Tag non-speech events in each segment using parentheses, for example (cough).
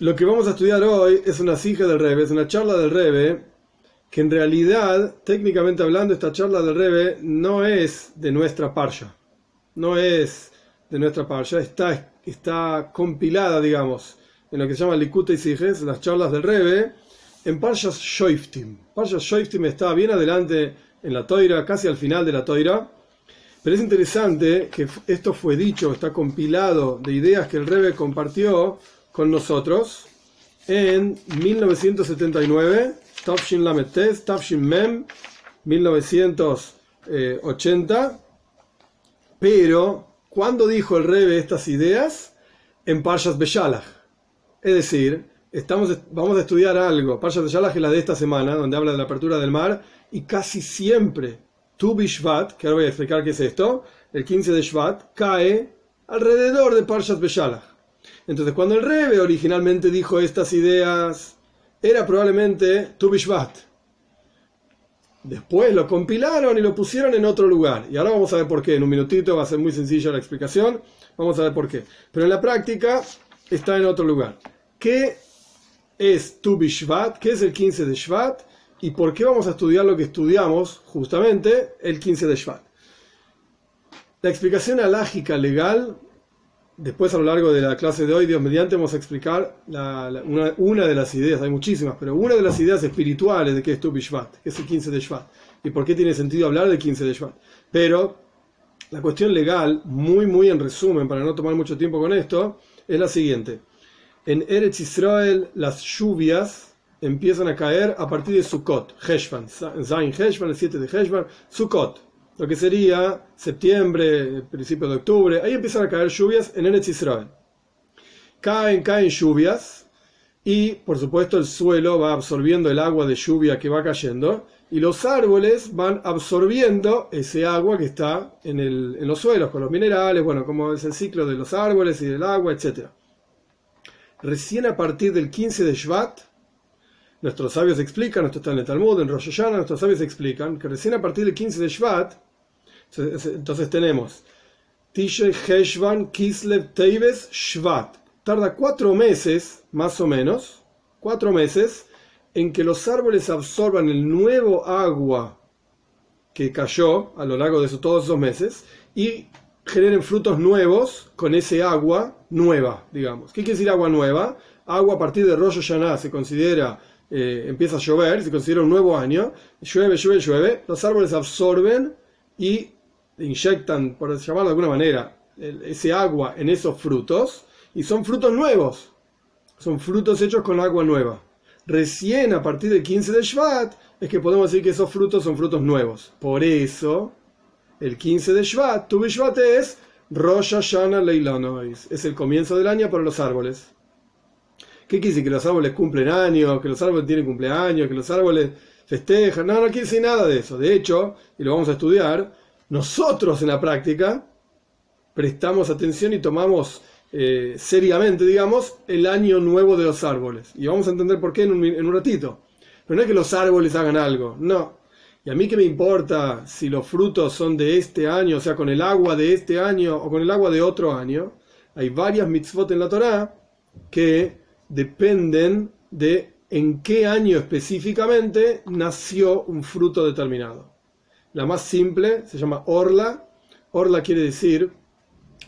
Lo que vamos a estudiar hoy es una sija del Rebe, es una charla del Rebe, que en realidad, técnicamente hablando, esta charla del Rebe no es de nuestra parsha, no es de nuestra parsha, está, está compilada, digamos, en lo que se llama Likute y Sijes, las charlas del Rebe, en Parshas Shoiftim. Parshas Shoiftim está bien adelante en la Toira, casi al final de la Toira, pero es interesante que esto fue dicho, está compilado de ideas que el Rebe compartió con nosotros en 1979, Tafshin Lametes, Tafshin Mem, 1980. Pero, ¿cuándo dijo el Rebe estas ideas? En Parshas Beshalach. Es decir, estamos, vamos a estudiar algo. Parshas Beshalach es la de esta semana, donde habla de la apertura del mar, y casi siempre Tu Bishvat, que ahora voy a explicar qué es esto, el 15 de Shvat, cae alrededor de Parshas Beshalach. Entonces, cuando el Rebe originalmente dijo estas ideas, era probablemente Tu Bishvat. Después lo compilaron y lo pusieron en otro lugar. Y ahora vamos a ver por qué. En un minutito va a ser muy sencilla la explicación. Vamos a ver por qué. Pero en la práctica está en otro lugar. ¿Qué es Tu Bishvat? ¿Qué es el 15 de Shvat? y por qué vamos a estudiar lo que estudiamos justamente el 15 de Shvat. La explicación alágica legal, después a lo largo de la clase de hoy, Dios mediante, vamos a explicar una, de las ideas, hay muchísimas, pero una de las ideas espirituales de qué es Tu Bishvat, que es el 15 de Shvat, y por qué tiene sentido hablar del 15 de Shvat. Pero la cuestión legal, muy, muy en resumen, para no tomar mucho tiempo con esto, es la siguiente. En Eretz Israel, las lluvias empiezan a caer a partir de Sukkot, Heshvan, Zain Heshvan, el 7 de Heshvan, Sukkot, lo que sería septiembre, principio de octubre, ahí empiezan a caer lluvias en Eretz Israel. Caen, caen lluvias y por supuesto el suelo va absorbiendo el agua de lluvia que va cayendo y los árboles van absorbiendo ese agua que está en, el, en los suelos con los minerales, bueno, como es el ciclo de los árboles y del agua, etc. Recién a partir del 15 de Shvat, Nuestros sabios explican, esto está en el Talmud, en Rosh Hashanah, nuestros sabios explican que recién a partir del 15 de Shvat, entonces tenemos Tishrei, Heshvan, Kislev, Teves, Shvat. Tarda cuatro meses, más o menos, cuatro meses, en que los árboles absorban el nuevo agua que cayó a lo largo de todos esos meses y generen frutos nuevos con ese agua nueva, digamos. ¿Qué quiere decir agua nueva? Agua a partir de Rosh Hashanah se considera eh, empieza a llover, se considera un nuevo año, llueve, llueve, llueve, los árboles absorben y inyectan, por llamarlo de alguna manera, ese agua en esos frutos y son frutos nuevos, son frutos hechos con agua nueva. Recién a partir del 15 de Shvat es que podemos decir que esos frutos son frutos nuevos. Por eso, el 15 de Shvat, tu Shvat es Rosh Hashanah Leilanois, es el comienzo del año para los árboles. ¿Qué quiere decir? Que los árboles cumplen años, que los árboles tienen cumpleaños, que los árboles festejan. No, no quiere decir nada de eso. De hecho, y lo vamos a estudiar, nosotros en la práctica prestamos atención y tomamos eh, seriamente, digamos, el año nuevo de los árboles. Y vamos a entender por qué en un, ratito. Pero no es que los árboles hagan algo, no. Y a mí que me importa si los frutos son de este año, o sea, con el agua de este año o con el agua de otro año. Hay varias mitzvot en la Torah que dependen de en qué año específicamente nació un fruto determinado. La más simple se llama orla. Orla quiere decir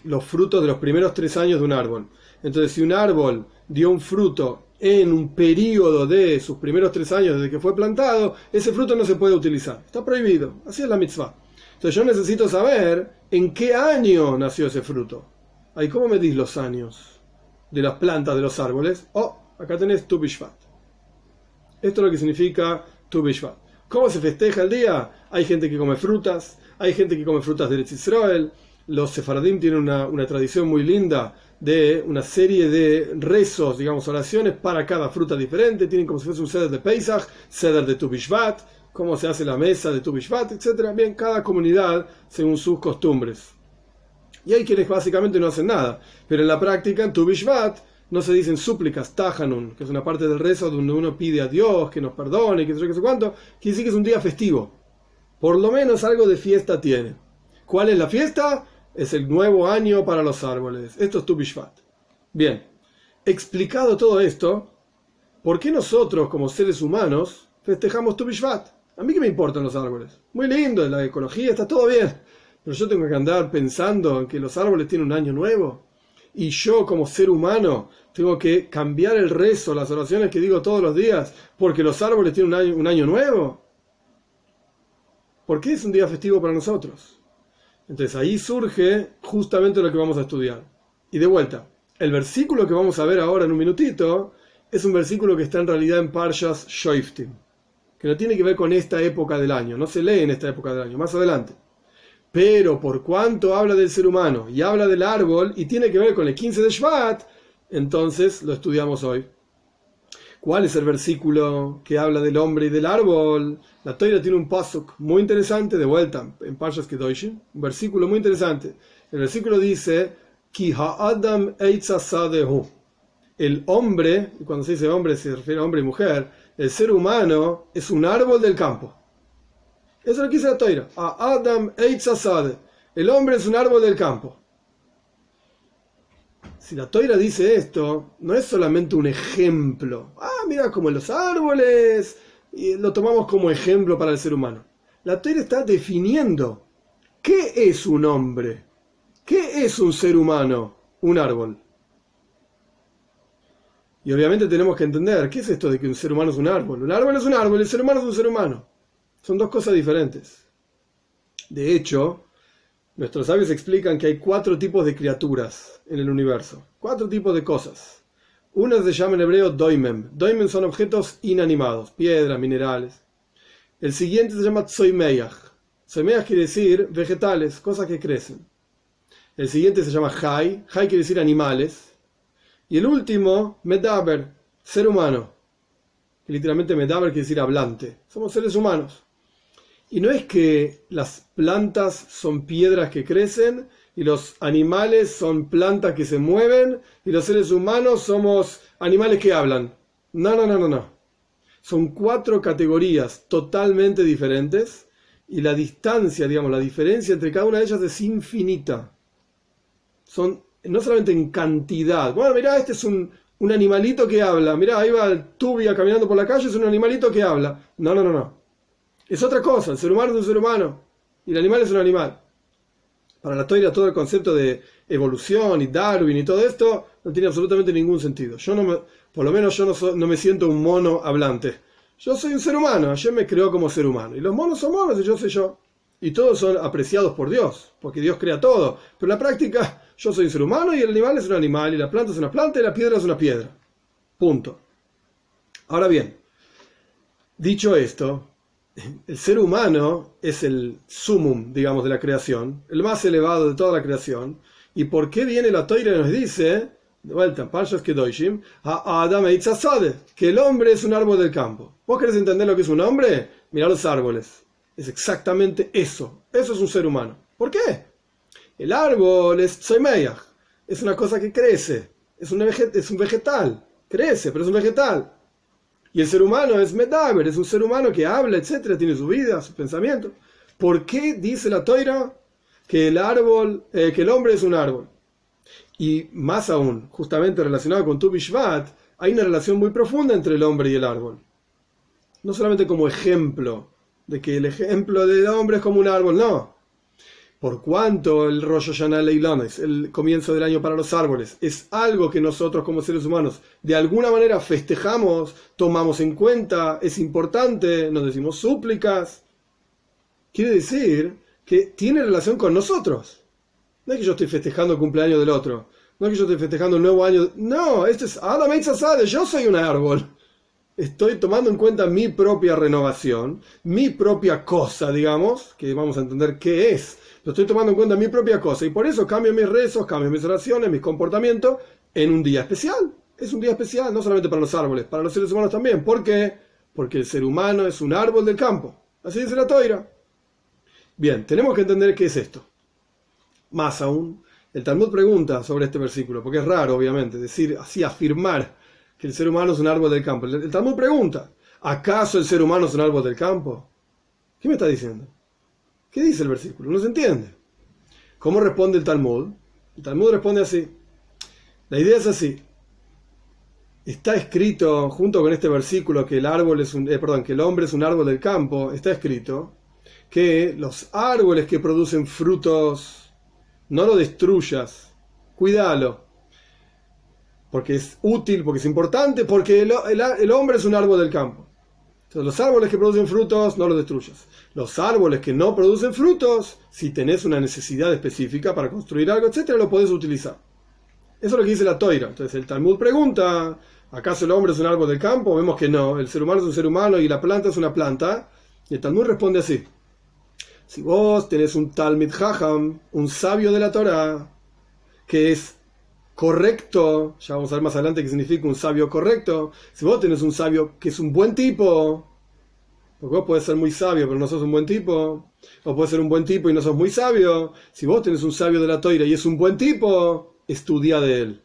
los frutos de los primeros tres años de un árbol. Entonces, si un árbol dio un fruto en un periodo de sus primeros tres años desde que fue plantado, ese fruto no se puede utilizar. Está prohibido. Así es la mitzvah. Entonces yo necesito saber en qué año nació ese fruto. Ahí, ¿cómo medís los años? de las plantas de los árboles. Oh, acá tenés Tu Bishvat. Esto es lo que significa Tu Bishvat. ¿Cómo se festeja el día? Hay gente que come frutas, hay gente que come frutas de Israel. Los sefaradim tienen una, una, tradición muy linda de una serie de rezos, digamos, oraciones para cada fruta diferente. Tienen como si fuese un ceder de Pesach, ceder de Tu Bishvat, cómo se hace la mesa de Tu Bishvat, etc. Bien, cada comunidad según sus costumbres. Y hay quienes básicamente no hacen nada. Pero en la práctica, en Tu Bishvat, no se dicen súplicas, tajanun, que es una parte del rezo donde uno pide a Dios que nos perdone, que sé yo, que sé cuánto. Quiere decir que es un día festivo. Por lo menos algo de fiesta tiene. ¿Cuál es la fiesta? Es el nuevo año para los árboles. Esto es Tu Bishvat. Bien. explicado todo esto, ¿por qué nosotros como seres humanos festejamos Tu Bishvat? A mí que me importan los árboles. Muy lindo, la ecología está todo bien. Pero yo tengo que andar pensando en que los árboles tienen un año nuevo. Y yo como ser humano tengo que cambiar el rezo, las oraciones que digo todos los días, porque los árboles tienen un año, un año nuevo. ¿Por qué es un día festivo para nosotros? Entonces ahí surge justamente lo que vamos a estudiar. Y de vuelta, el versículo que vamos a ver ahora en un minutito es un versículo que está en realidad en Parshas Shoiftim, que no tiene que ver con esta época del año, no se lee en esta época del año, más adelante. Pero por cuanto habla del ser humano y habla del árbol y tiene que ver con el 15 de Shvat, entonces lo estudiamos hoy. ¿Cuál es el versículo que habla del hombre y del árbol? La Toira tiene un pasuk muy interesante, de vuelta, en Parshas Kedoshim, un versículo muy interesante. El versículo dice, Ki El hombre, cuando se dice hombre se refiere a hombre y mujer, el ser humano es un árbol del campo. Eso es lo que dice la Toira. Adam El hombre es un árbol del campo. Si la toira dice esto, no es solamente un ejemplo. Ah, mira, como los árboles, y lo tomamos como ejemplo para el ser humano. La toira está definiendo qué es un hombre, qué es un ser humano, un árbol. Y obviamente tenemos que entender, ¿qué es esto de que un ser humano es un árbol? Un árbol es un árbol, el ser humano es un ser humano. Son dos cosas diferentes. De hecho, Nuestros sabios explican que hay cuatro tipos de criaturas en el universo, cuatro tipos de cosas. Una se llama en hebreo doimem. Doimem son objetos inanimados, piedras, minerales. El siguiente se llama tsoimeyach. Tsoimeyach quiere decir vegetales, cosas que crecen. El siguiente se llama hai. Hai quiere decir animales. Y el último, medaber, ser humano. literalmente medaber quiere decir hablante. Somos seres humanos. Y no es que las plantas son piedras que crecen y los animales son plantas que se mueven y los seres humanos somos animales que hablan. No, no, no, no, no. Son cuatro categorías totalmente diferentes y la distancia, digamos, la diferencia entre cada una de ellas es infinita. Son no solamente en cantidad. Bueno, mirá, este es un, un animalito que habla. Mirá, ahí va el tubia caminando por la calle, es un animalito que habla. No, no, no, no es otra cosa. El ser humano es un ser humano y el animal es un animal. Para la toira todo el concepto de evolución y Darwin y todo esto no tiene absolutamente ningún sentido. Yo no me, por lo menos yo no, no me siento un mono hablante. Yo soy un ser humano, ayer me creó como ser humano. Y los monos son monos y yo soy yo. Y todos son apreciados por Dios, porque Dios crea todo. Pero en la práctica, yo soy un ser humano y el animal es un animal, y la planta es una planta y la piedra es una piedra. Punto. Ahora bien, dicho esto, (laughs) el ser humano es el sumum, digamos, de la creación, el más elevado de toda la creación. ¿Y por qué viene la toira y nos dice, de vuelta, Parshas Kedoshim, a Adam que el hombre es un árbol del campo? ¿Vos querés entender lo que es un hombre? Mira los árboles. Es exactamente eso. Eso es un ser humano. ¿Por qué? El árbol es Tzoymeyach. Es una cosa que crece. Es un, es un vegetal. Crece, pero es un vegetal. Y el ser humano es medaber, es un ser humano que habla, etcétera, tiene su vida, su pensamiento. ¿Por qué dice la toira que el árbol, eh, que el hombre es un árbol? Y más aún, justamente relacionado con Tu Bishvat, hay una relación muy profunda entre el hombre y el árbol. No solamente como ejemplo, de que el ejemplo del hombre es como un árbol, no por cuanto el Rosh Hashanah Leilones, el comienzo del año para los árboles, es algo que nosotros como seres humanos de alguna manera festejamos, tomamos en cuenta, es importante, nos decimos súplicas, quiere decir que tiene relación con nosotros. No es que yo estoy festejando el cumpleaños del otro, no es que yo estoy festejando el nuevo año, no, esto es Adam yo soy un árbol. Estoy tomando en cuenta mi propia renovación, mi propia cosa, digamos, que vamos a entender qué es lo estoy tomando en cuenta mi propia cosa y por eso cambio mis rezos, cambio mis oraciones, mis comportamientos en un día especial. Es un día especial, no solamente para los árboles, para los seres humanos también. ¿Por qué? Porque el ser humano es un árbol del campo. Así dice la toira. Bien, tenemos que entender qué es esto. Más aún, el Talmud pregunta sobre este versículo, porque es raro, obviamente, decir así, afirmar que el ser humano es un árbol del campo. El Talmud pregunta, ¿acaso el ser humano es un árbol del campo? ¿Qué me está diciendo? ¿Qué dice el versículo? No se entiende. ¿Cómo responde el Talmud? El Talmud responde así. La idea es así. está escrito, junto con este versículo, que el árbol es un, eh, perdón, que el hombre es un árbol del campo, está escrito que los árboles que producen frutos, no lo destruyas, cuídalo, porque es útil, porque es importante, porque el, hombre es un árbol del campo. Los árboles que producen frutos, no los destruyas. Los árboles que no producen frutos, si tenés una necesidad específica para construir algo, etcétera, lo podés utilizar. Eso es lo que dice la toira. Entonces el Talmud pregunta, ¿acaso el hombre es un árbol del campo? Vemos que no, el ser humano es un ser humano y la planta es una planta. Y el Talmud responde así. Si vos tenés un Talmud Jajam, un sabio de la Torah, que es correcto, ya vamos a ver más adelante qué significa un sabio correcto, si vos tenés un sabio que es un buen tipo, porque vos podés ser muy sabio pero no sos un buen tipo, o puedes ser un buen tipo y no sos muy sabio, si vos tenés un sabio de la toira y es un buen tipo, estudia de él.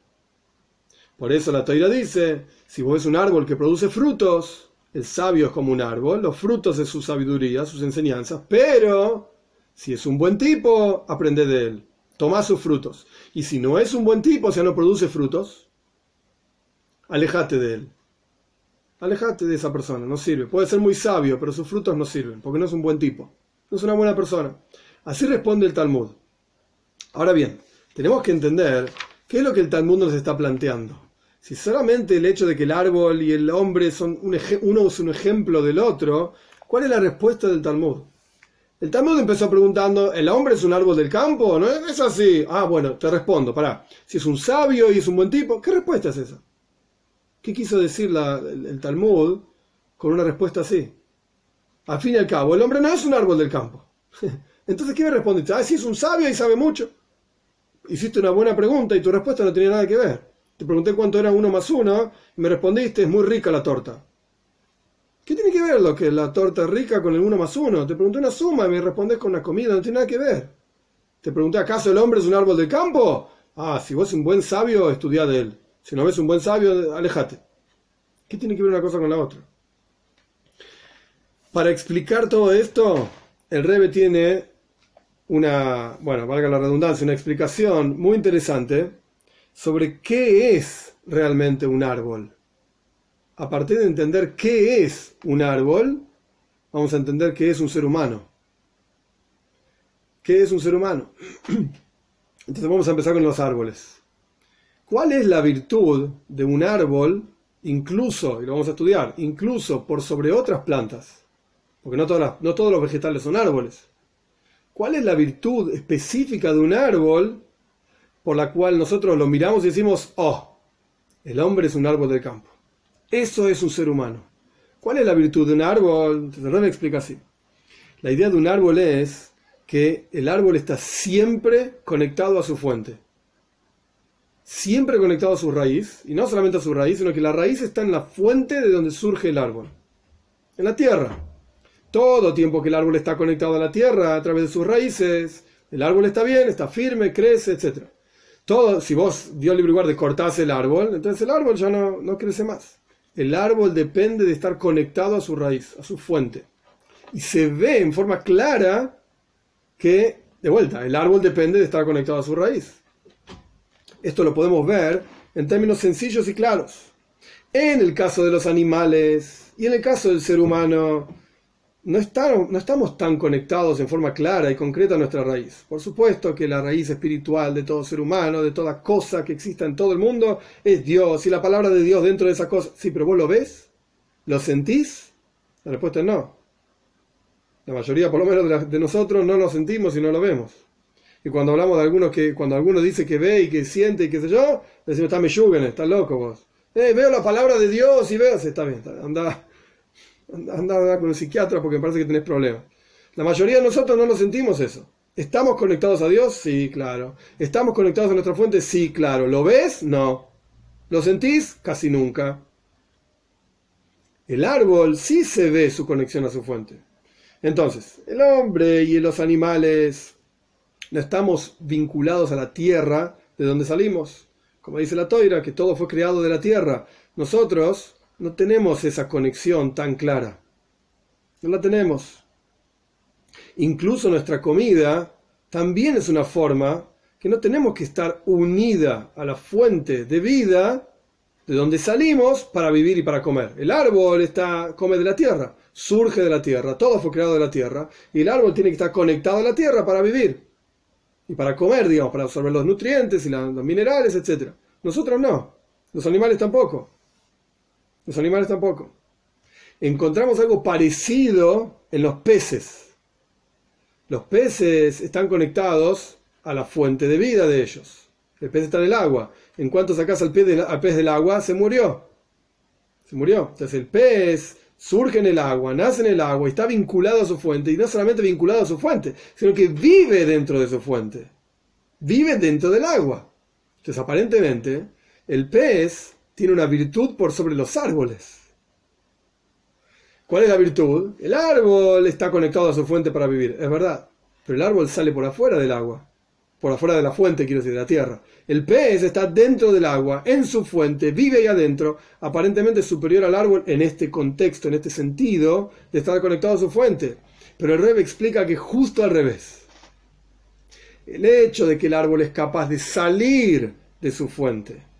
Por eso la toira dice, si vos es un árbol que produce frutos, el sabio es como un árbol, los frutos de su sabiduría, sus enseñanzas, pero si es un buen tipo, aprende de él toma sus frutos. Y si no es un buen tipo, o sea, no produce frutos, alejate de él. Alejate de esa persona, no sirve. Puede ser muy sabio, pero sus frutos no sirven, porque no es un buen tipo. No es una buena persona. Así responde el Talmud. Ahora bien, tenemos que entender qué es lo que el Talmud nos está planteando. Si solamente el hecho de que el árbol y el hombre son un uno es un ejemplo del otro, ¿cuál es la respuesta del Talmud? El Talmud empezó preguntando, ¿el hombre es un árbol del campo? ¿No es así? Ah, bueno, te respondo, pará. Si es un sabio y es un buen tipo, ¿qué respuesta es esa? ¿Qué quiso decir el, Talmud con una respuesta así? Al fin y al cabo, el hombre no es un árbol del campo. (laughs) Entonces, ¿qué me respondiste? Ah, sí, es un sabio y sabe mucho. Hiciste una buena pregunta y tu respuesta no tenía nada que ver. Te pregunté cuánto era uno más uno y me respondiste, es muy rica la torta. ¿Qué tiene que ver lo que la torta rica con el uno más uno? Te pregunté una suma y me respondes con una comida, no tiene nada que ver. Te pregunté, ¿acaso el hombre es un árbol del campo? Ah, si vos es un buen sabio, estudia de él. Si no ves un buen sabio, alejate. ¿Qué tiene que ver una cosa con la otra? Para explicar todo esto, el Rebe tiene una, bueno, valga la redundancia, una explicación muy interesante sobre qué es realmente un árbol a partir de entender qué es un árbol, vamos a entender qué es un ser humano. ¿Qué es un ser humano? (clears throat) Entonces vamos a empezar con los árboles. ¿Cuál es la virtud de un árbol, incluso, y lo vamos a estudiar, incluso por sobre otras plantas? Porque no, todos los vegetales son árboles. ¿Cuál es la virtud específica de un árbol por la cual nosotros lo miramos y decimos, oh, el hombre es un árbol del campo? Eso es un ser humano. ¿Cuál es la virtud de un árbol? Te lo explica así. La idea de un árbol es que el árbol está siempre conectado a su fuente. Siempre conectado a su raíz. Y no solamente a su raíz, sino que la raíz está en la fuente de donde surge el árbol. En la tierra. Todo tiempo que el árbol está conectado a la tierra a través de sus raíces, el árbol está bien, está firme, crece, etc. Todo, si vos, Dios libre guarde, cortás el árbol, entonces el árbol ya no, no crece más. El árbol depende de estar conectado a su raíz, a su fuente. Y se ve en forma clara que, de vuelta, el árbol depende de estar conectado a su raíz. Esto lo podemos ver en términos sencillos y claros. En el caso de los animales y en el caso del ser humano, no, no estamos tan conectados en forma clara y concreta a nuestra raíz. Por supuesto que la raíz espiritual de todo ser humano, de toda cosa que exista en todo el mundo, es Dios y la palabra de Dios dentro de esa cosa. Sí, pero vos lo ves, lo sentís. La respuesta es no. La mayoría, por lo menos de, nosotros, no lo sentimos y no lo vemos. Y cuando hablamos de algunos que, cuando alguno dice que ve y que siente y qué sé yo, decimos, está meyuguen, está loco vos. Eh, veo la palabra de Dios y veo, está bien, anda, anda, con el psiquiatra porque me parece que tenés problemas. La mayoría de nosotros no lo sentimos eso. ¿Estamos conectados a Dios? Sí, claro. ¿Estamos conectados a nuestra fuente? Sí, claro. ¿Lo ves? No. ¿Lo sentís? Casi nunca. El árbol sí se ve su conexión a su fuente. Entonces, el hombre y los animales no estamos vinculados a la tierra de donde salimos. Como dice la toira, que todo fue creado de la tierra. Nosotros no tenemos esa conexión tan clara. No la tenemos. Incluso nuestra comida también es una forma que no tenemos que estar unida a la fuente de vida de donde salimos para vivir y para comer. El árbol está, come de la tierra, surge de la tierra, todo fue creado de la tierra, y el árbol tiene que estar conectado a la tierra para vivir y para comer, digamos, para absorber los nutrientes y los minerales, etc. Nosotros no, los animales tampoco. Los animales tampoco. Encontramos algo parecido en los peces. Los peces están conectados a la fuente de vida de ellos. El pez está en el agua. En cuanto sacas al pez, del agua, se murió. Se murió. Entonces el pez surge en el agua, nace en el agua está vinculado a su fuente. Y no solamente vinculado a su fuente, sino que vive dentro de su fuente. Vive dentro del agua. Entonces aparentemente el pez tiene una virtud por sobre los árboles. ¿Cuál es la virtud? El árbol está conectado a su fuente para vivir, es verdad. Pero el árbol sale por afuera del agua por afuera de la fuente, quiero decir, de la tierra. El pez está dentro del agua, en su fuente, vive ahí adentro, aparentemente superior al árbol en este contexto, en este sentido de estar conectado a su fuente. Pero el Rebe explica que justo al revés. El hecho de que el árbol es capaz de salir de su fuente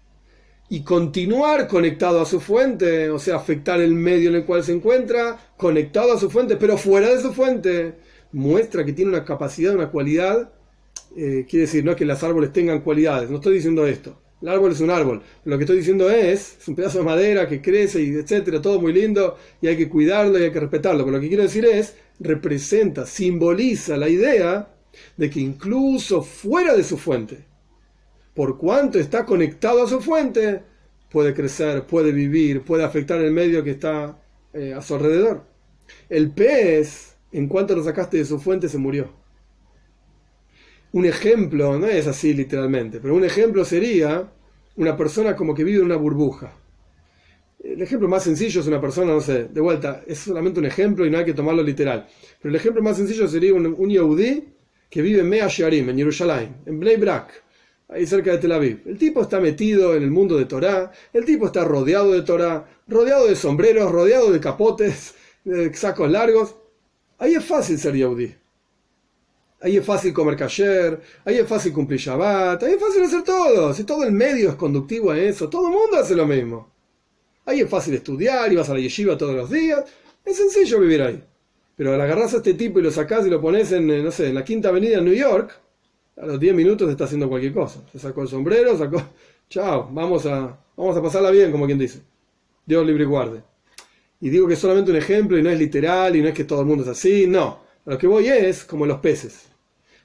y continuar conectado a su fuente, o sea, afectar el medio en el cual se encuentra, conectado a su fuente, pero fuera de su fuente, muestra que tiene una capacidad, una cualidad eh, quiere decir, no es que los árboles tengan cualidades, no estoy diciendo esto. El árbol es un árbol. Lo que estoy diciendo es, es un pedazo de madera que crece y etcétera, todo muy lindo y hay que cuidarlo y hay que respetarlo. Pero lo que quiero decir es, representa, simboliza la idea de que incluso fuera de su fuente, por cuanto está conectado a su fuente, puede crecer, puede vivir, puede afectar el medio que está eh, a su alrededor. El pez, en cuanto lo sacaste de su fuente, se murió un ejemplo, no es así literalmente, pero un ejemplo sería una persona como que vive en una burbuja. El ejemplo más sencillo es una persona, no sé, de vuelta, es solamente un ejemplo y no hay que tomarlo literal. Pero el ejemplo más sencillo sería un, un que vive en Mea Shearim, en Jerusalén, en Bnei Brak, ahí cerca de Tel Aviv. El tipo está metido en el mundo de Torah, el tipo está rodeado de Torah, rodeado de sombreros, rodeado de capotes, de sacos largos. Ahí es fácil ser Yehudi. Ahí es fácil comer kasher, ahí es fácil cumplir Shabbat, ahí es fácil hacer todo. Si todo el medio es conductivo a eso, todo el mundo hace lo mismo. Ahí es fácil estudiar y vas a la yeshiva todos los días. Es sencillo vivir ahí. Pero al agarras a este tipo y lo sacás y lo pones en, eh, no sé, en la quinta avenida de New York, a los 10 minutos está haciendo cualquier cosa. Se sacó el sombrero, sacó. Chao, vamos a, vamos a pasarla bien, como quien dice. Dios libre y guarde. Y digo que es solamente un ejemplo y no es literal y no es que todo el mundo es así, no. A lo que voy es como los peces.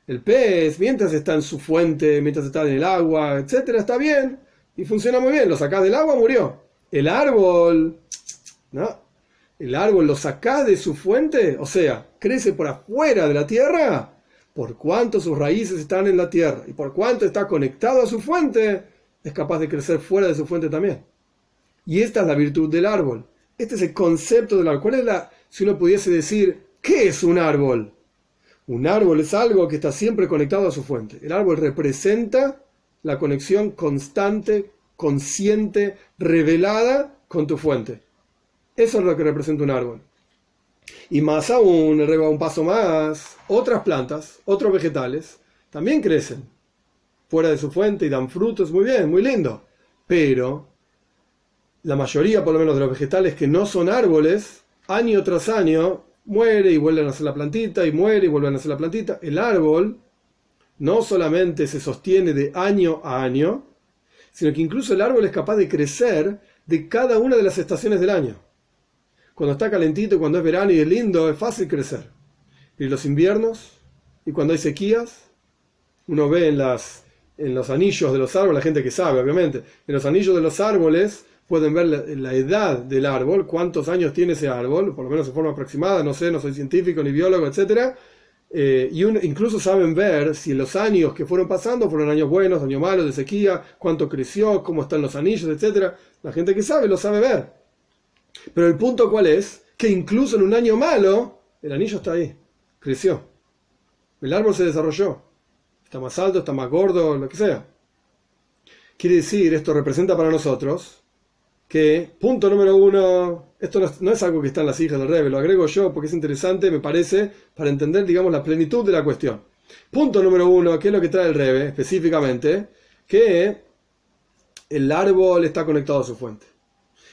El pez, mientras está en su fuente, mientras está en el agua, etcétera, está bien y funciona muy bien. Lo sacás del agua, murió. El árbol, ¿no? El árbol lo sacás de su fuente, o sea, crece por afuera de la tierra, por cuanto sus raíces están en la tierra y por cuanto está conectado a su fuente, es capaz de crecer fuera de su fuente también. Y esta es la virtud del árbol. Este es el concepto del árbol. ¿Cuál es la, si uno pudiese decir, qué es un árbol? Un árbol es algo que está siempre conectado a su fuente. El árbol representa la conexión constante, consciente, revelada con tu fuente. Eso es lo que representa un árbol. Y más aún, reba un paso más, otras plantas, otros vegetales, también crecen fuera de su fuente y dan frutos, muy bien, muy lindo. Pero la mayoría, por lo menos, de los vegetales que no son árboles, año tras año muere y vuelve a nacer la plantita, y muere y vuelve a nacer la plantita. El árbol no solamente se sostiene de año a año, sino que incluso el árbol es capaz de crecer de cada una de las estaciones del año. Cuando está calentito, cuando es verano y es lindo, es fácil crecer. Y los inviernos, y cuando hay sequías, uno ve en, las, en los anillos de los árboles, la gente que sabe, obviamente, en los anillos de los árboles pueden ver la, edad del árbol, cuántos años tiene ese árbol, por lo menos de forma aproximada, no sé, no soy científico ni biólogo, etc. Eh, y incluso saben ver si los años que fueron pasando fueron años buenos, años malos, de sequía, cuánto creció, cómo están los anillos, etc. La gente que sabe lo sabe ver. Pero el punto cuál es, que incluso en un año malo, el anillo está ahí, creció. El árbol se desarrolló. Está más alto, está más gordo, lo que sea. Quiere decir, esto representa para nosotros que, punto número uno, esto no es, algo que está en las hijas del Rebbe, lo agrego yo porque es interesante, me parece, para entender, digamos, la plenitud de la cuestión. Punto número uno, ¿qué es lo que trae el Rebbe específicamente? Que el árbol está conectado a su fuente.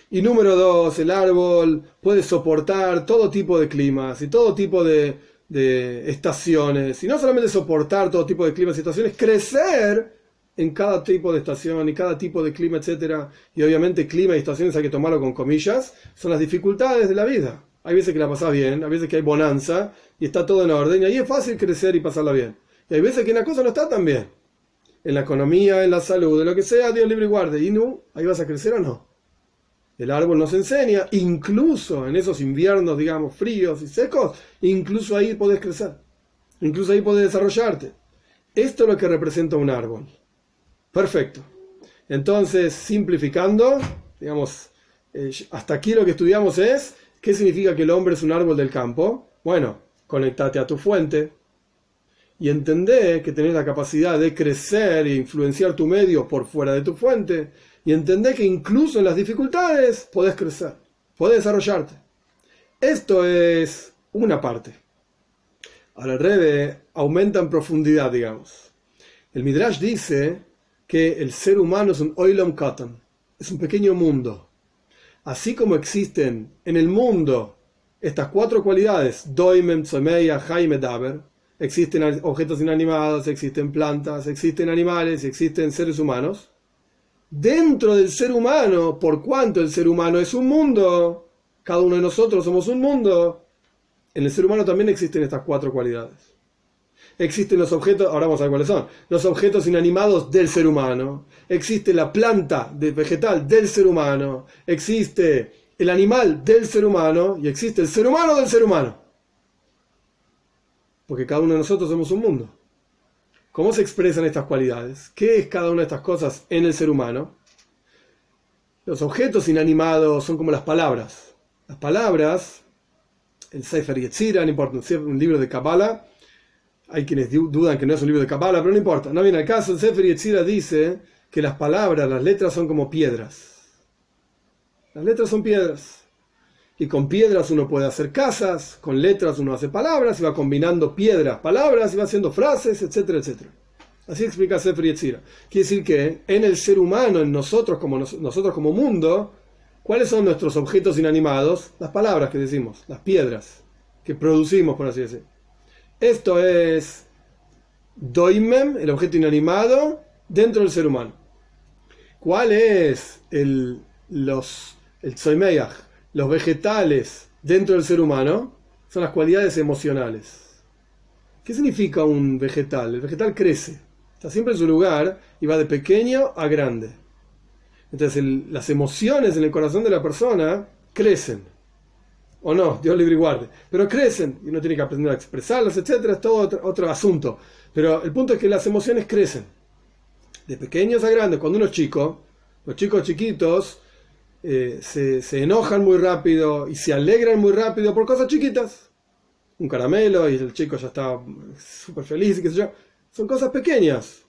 Y número dos, el árbol puede soportar todo tipo de climas y todo tipo de, estaciones. Y no solamente soportar todo tipo de climas y estaciones, crecer en cada tipo de estación y cada tipo de clima, etc. Y obviamente clima y estaciones hay que tomarlo con comillas, son las dificultades de la vida. Hay veces que la pasas bien, hay veces que hay bonanza y está todo en orden y ahí es fácil crecer y pasarla bien. Y hay veces que una cosa no está tan bien. En la economía, en la salud, en lo que sea, Dios libre y guarde. Y no, ahí vas a crecer o no. El árbol nos enseña, incluso en esos inviernos, digamos, fríos y secos, incluso ahí podés crecer. Incluso ahí podés desarrollarte. Esto es lo que representa un árbol. Perfecto. Entonces, simplificando, digamos, eh, hasta aquí lo que estudiamos es, ¿qué significa que el hombre es un árbol del campo? Bueno, conectate a tu fuente y entendé que tenés la capacidad de crecer e influenciar tu medio por fuera de tu fuente y entender que incluso en las dificultades podés crecer, podés desarrollarte. Esto es una parte. Ahora el Rebe aumenta en profundidad, digamos. El Midrash dice que el ser humano es un oilom katan, es un pequeño mundo. Así como existen en el mundo estas cuatro cualidades, doimem, tzomeya, jaime, daber, existen objetos inanimados, existen plantas, existen animales, existen seres humanos, dentro del ser humano, por cuanto el ser humano es un mundo, cada uno de nosotros somos un mundo, en el ser humano también existen estas cuatro cualidades. Existen los objetos, ahora vamos a ver cuáles son, los objetos inanimados del ser humano, existe la planta de vegetal del ser humano, existe el animal del ser humano y existe el ser humano del ser humano. Porque cada uno de nosotros somos un mundo. ¿Cómo se expresan estas cualidades? ¿Qué es cada una de estas cosas en el ser humano? Los objetos inanimados son como las palabras. Las palabras, el Sefer Yetzira, no importa, un libro de Kabbalah, hay quienes dudan que no es un libro de Kabbalah, pero no importa, no viene al caso, el Sefer Yetzira dice que las palabras, las letras son como piedras. Las letras son piedras. Y con piedras uno puede hacer casas, con letras uno hace palabras y va combinando piedras, palabras y va haciendo frases, etcétera, etcétera. Así explica Sefer Yetzira. Quiere decir que en el ser humano, en nosotros como, nosotros como mundo, ¿cuáles son nuestros objetos inanimados? Las palabras que decimos, las piedras que producimos, por así decir. Esto es Doimem, el objeto inanimado, dentro del ser humano. ¿Cuál es el, los, el los vegetales dentro del ser humano son las cualidades emocionales. ¿Qué significa un vegetal? El vegetal crece, está siempre en su lugar y va de pequeño a grande. Entonces las emociones en el corazón de la persona crecen. O no, Dios libre y guarde. Pero crecen y uno tiene que aprender a expresarlas, etc. Es todo otro, otro asunto. Pero el punto es que las emociones crecen. De pequeños a grandes. Cuando uno es chico, los chicos chiquitos eh, se, enojan muy rápido y se alegran muy rápido por cosas chiquitas. Un caramelo y el chico ya está súper feliz y qué sé yo. Son cosas pequeñas.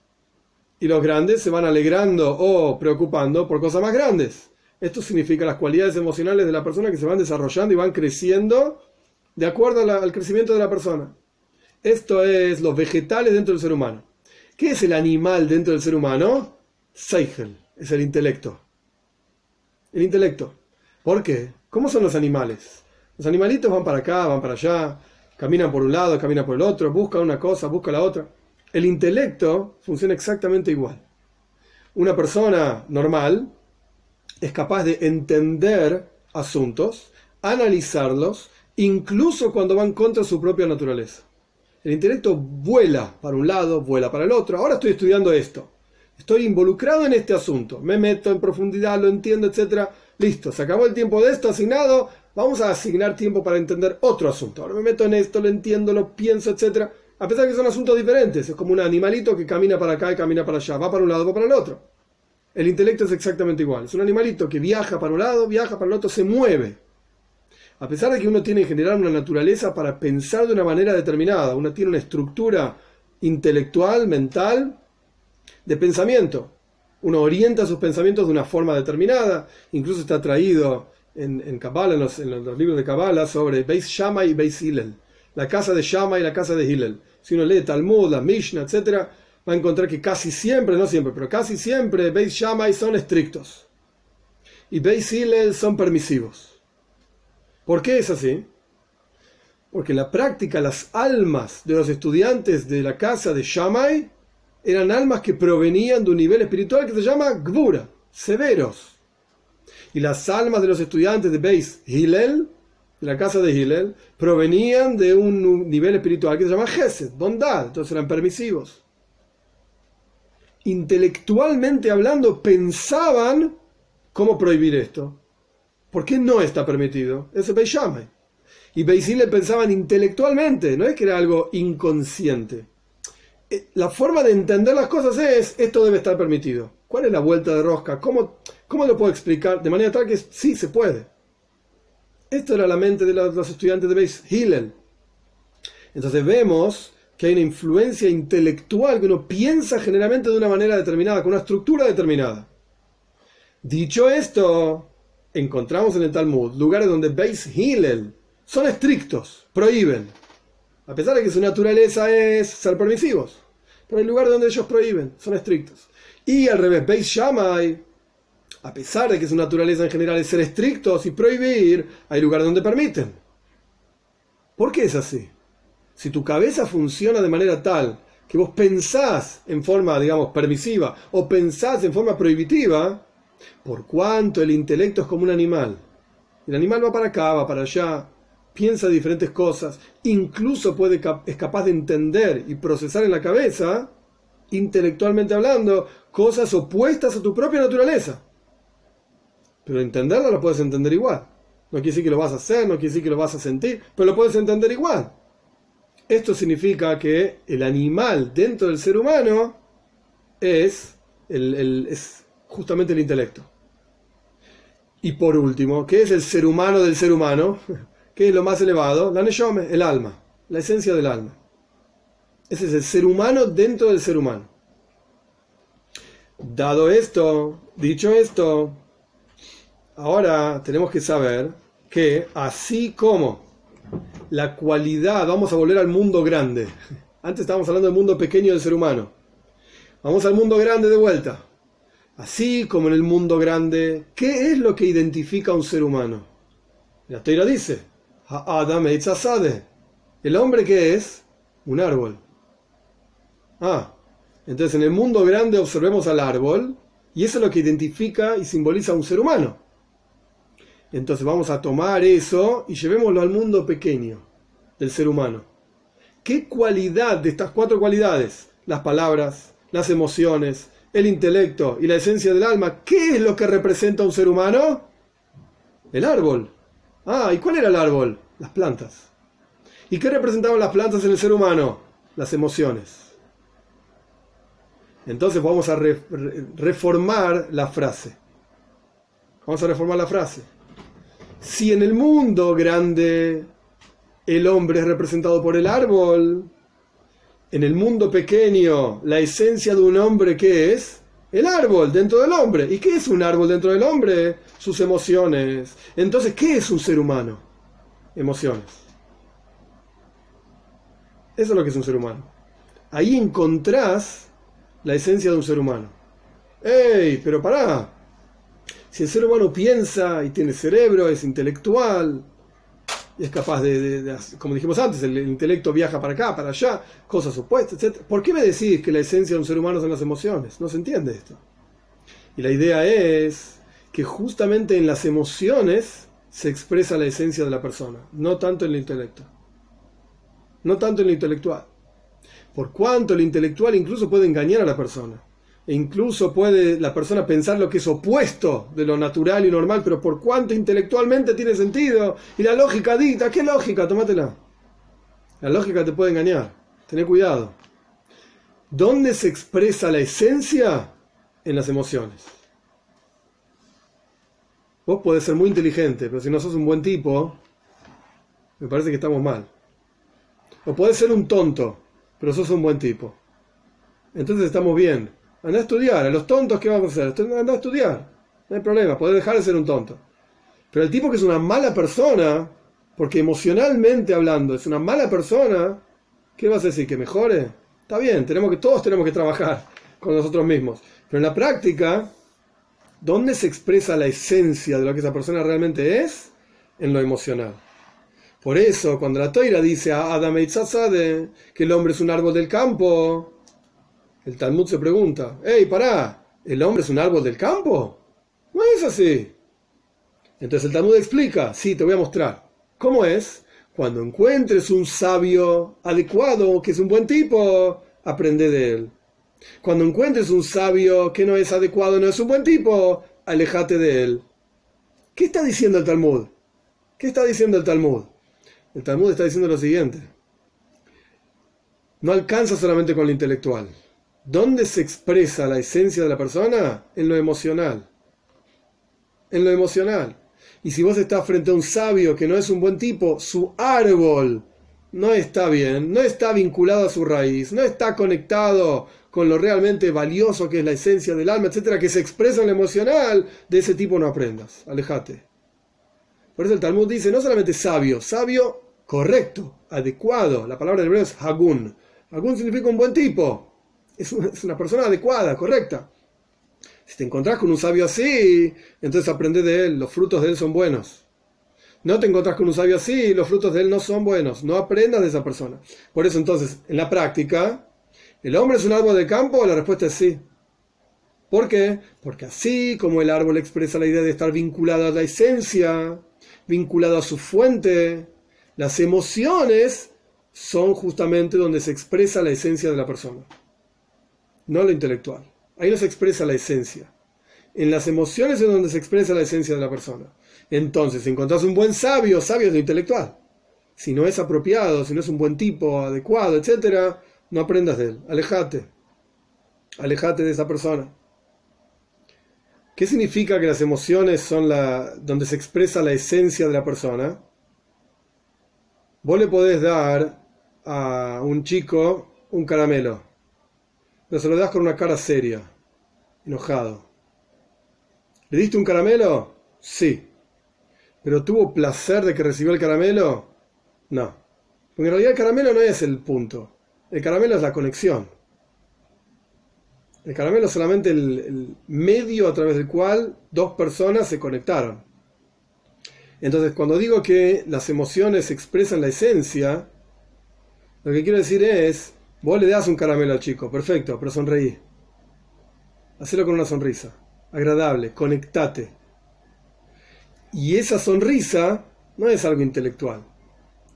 Y los grandes se van alegrando o preocupando por cosas más grandes. Esto significa las cualidades emocionales de la persona que se van desarrollando y van creciendo de acuerdo al crecimiento de la persona. Esto es los vegetales dentro del ser humano. ¿Qué es el animal dentro del ser humano? Seichel, es el intelecto el intelecto. ¿Por qué? ¿Cómo son los animales? Los animalitos van para acá, van para allá, caminan por un lado, caminan por el otro, buscan una cosa, buscan la otra. El intelecto funciona exactamente igual. Una persona normal es capaz de entender asuntos, analizarlos, incluso cuando van contra su propia naturaleza. El intelecto vuela para un lado, vuela para el otro. Ahora estoy estudiando esto. Estoy involucrado en este asunto, me meto en profundidad, lo entiendo, etc. Listo, se acabó el tiempo de esto asignado, vamos a asignar tiempo para entender otro asunto. Ahora me meto en esto, lo entiendo, lo pienso, etc. A pesar de que son asuntos diferentes, es como un animalito que camina para acá y camina para allá, va para un lado, va para el otro. El intelecto es exactamente igual, es un animalito que viaja para un lado, viaja para el otro, se mueve. A pesar de que uno tiene en general una naturaleza para pensar de una manera determinada, uno tiene una estructura intelectual, mental, de pensamiento. Uno orienta sus pensamientos de una forma determinada, incluso está traído en, en Kabbalah, en los, libros de Kabbalah, sobre Beis Shama y Beis Hillel, la casa de Shama y la casa de Hillel. Si uno lee Talmud, la Mishnah, etc., va a encontrar que casi siempre, no siempre, pero casi siempre Beis Shammai son estrictos y Beis Hillel son permisivos. ¿Por qué es así? Porque en la práctica las almas de los estudiantes de la casa de Shammai eran almas que provenían de un nivel espiritual que se llama Gvura, severos. Y las almas de los estudiantes de Beis Hillel, de la casa de Hillel, provenían de un nivel espiritual que se llama Gesed, bondad, entonces eran permisivos. Intelectualmente hablando, pensaban cómo prohibir esto. ¿Por qué no está permitido? Ese Beis Shammai. Y Beis Hillel pensaban intelectualmente, no es que era algo inconsciente. Eh, la forma de entender las cosas es, esto debe estar permitido. ¿Cuál es la vuelta de rosca? ¿Cómo, cómo lo puedo explicar? De manera tal que sí se puede. Esto era la mente de los estudiantes de Beis Hillel. Entonces vemos que hay una influencia intelectual, que uno piensa generalmente de una manera determinada, con una estructura determinada. Dicho esto, encontramos en el Talmud lugares donde Beis Hillel son estrictos, prohíben, a pesar de que su naturaleza es ser permisivos. Pero hay lugares donde ellos prohíben, son estrictos. Y al revés, Beis a pesar de que su naturaleza en general es ser estrictos y prohibir, hay lugares donde permiten. ¿Por qué es así? Si tu cabeza funciona de manera tal que vos pensás en forma, digamos, permisiva o pensás en forma prohibitiva, por cuanto el intelecto es como un animal. El animal va para acá, va para allá, piensa diferentes cosas, incluso puede, es capaz de entender y procesar en la cabeza, intelectualmente hablando, cosas opuestas a tu propia naturaleza. Pero entenderlo lo puedes entender igual. No quiere decir que lo vas a hacer, no quiere decir que lo vas a sentir, pero lo puedes entender igual. Esto significa que el animal dentro del ser humano es, es justamente el intelecto. Y por último, ¿qué es el ser humano del ser humano? (laughs) ¿Qué es lo más elevado? La neshome, el alma, la esencia del alma. Ese es el ser humano dentro del ser humano. Dado esto, dicho esto, ahora tenemos que saber que así como la cualidad, vamos a volver al mundo grande. Antes estábamos hablando del mundo pequeño del ser humano. Vamos al mundo grande de vuelta. Así como en el mundo grande, ¿qué es lo que identifica a un ser humano? La Teira dice, Adam ¿El hombre qué es? Un árbol. Ah, entonces en el mundo grande observemos al árbol y eso es lo que identifica y simboliza a un ser humano. Entonces vamos a tomar eso y llevémoslo al mundo pequeño del ser humano. ¿Qué cualidad de estas cuatro cualidades, las palabras, las emociones, el intelecto y la esencia del alma, qué es lo que representa un ser humano? El árbol. Ah, ¿y cuál era el árbol? Las plantas. ¿Y qué representaban las plantas en el ser humano? Las emociones. Entonces vamos a reformar la frase. Vamos a reformar la frase. Si en el mundo grande el hombre es representado por el árbol, en el mundo pequeño la esencia de un hombre ¿qué es? El árbol dentro del hombre. ¿Y qué es un árbol dentro del hombre? Sus emociones. Entonces, ¿qué es un ser humano? Emociones. Eso es lo que es un ser humano. Ahí encontrás la esencia de un ser humano. ¡Ey! Pero pará. Si el ser humano piensa y tiene cerebro, es intelectual, es capaz de, como dijimos antes, el, intelecto viaja para acá, para allá, cosas opuestas, etc. ¿Por qué me decís que la esencia de un ser humano son las emociones? No se entiende esto. Y la idea es que justamente en las emociones se expresa la esencia de la persona, no tanto en el intelecto. No tanto en lo intelectual. Por cuanto el intelectual incluso puede engañar a la persona. E incluso puede la persona pensar lo que es opuesto de lo natural y normal, pero por cuanto intelectualmente tiene sentido. Y la lógica dicta, ¿qué lógica? Tómatela. La lógica te puede engañar. Tené cuidado. ¿Dónde se expresa la esencia? En las emociones. Vos podés ser muy inteligente, pero si no sos un buen tipo, me parece que estamos mal. O podés ser un tonto, pero sos un buen tipo. Entonces estamos bien. Anda a estudiar. A los tontos, ¿qué vamos a hacer? Anda a estudiar. No hay problema, puede dejar de ser un tonto. Pero el tipo que es una mala persona, porque emocionalmente hablando es una mala persona, ¿qué vas a decir? ¿Que mejore? Está bien, tenemos que, todos tenemos que trabajar con nosotros mismos. Pero en la práctica, ¿dónde se expresa la esencia de lo que esa persona realmente es? En lo emocional. Por eso, cuando la Toira dice a Adam de que el hombre es un árbol del campo, el Talmud se pregunta, hey, pará, ¿el hombre es un árbol del campo? No es así. Entonces el Talmud explica, sí, te voy a mostrar. ¿Cómo es? Cuando encuentres un sabio adecuado, que es un buen tipo, aprende de él. Cuando encuentres un sabio que no es adecuado, no es un buen tipo, alejate de él. ¿Qué está diciendo el Talmud? ¿Qué está diciendo el Talmud? El Talmud está diciendo lo siguiente. No alcanza solamente con lo intelectual. ¿Dónde se expresa la esencia de la persona? En lo emocional. En lo emocional. Y si vos estás frente a un sabio que no es un buen tipo, su árbol no está bien, no está vinculado a su raíz, no está conectado con lo realmente valioso que es la esencia del alma, etcétera, que se expresa en lo emocional, de ese tipo no aprendas, alejate. Por eso el Talmud dice no solamente sabio, sabio correcto, adecuado. La palabra en hebreo es hagun. Hagun significa un buen tipo, es una persona adecuada, correcta. Si te encontrás con un sabio así, entonces aprende de él, los frutos de él son buenos. No te encontrás con un sabio así, los frutos de él no son buenos. No aprendas de esa persona. Por eso entonces, en la práctica, ¿el hombre es un árbol de campo? La respuesta es sí. ¿Por qué? Porque así como el árbol expresa la idea de estar vinculado a la esencia, vinculado a su fuente, las emociones son justamente donde se expresa la esencia de la persona, no lo intelectual. Ahí no se expresa la esencia. En las emociones es donde se expresa la esencia de la persona. Entonces, si encontrás un buen sabio, sabio es lo intelectual. Si no es apropiado, si no es un buen tipo, adecuado, etc., no aprendas de él. Alejate. Alejate de esa persona. ¿Qué significa que las emociones son la, donde se expresa la esencia de la persona? Vos le podés dar a un chico un caramelo lo das con una cara seria, enojado. ¿Le diste un caramelo? Sí. ¿Pero tuvo placer de que recibió el caramelo? No. Porque en realidad el caramelo no es el punto. El caramelo es la conexión. El caramelo es solamente el medio a través del cual dos personas se conectaron. Entonces, cuando digo que las emociones expresan la esencia, lo que quiero decir es Vos le das un caramelo al chico, perfecto, pero sonreí. Hacelo con una sonrisa, agradable, conectate. Y esa sonrisa no es algo intelectual.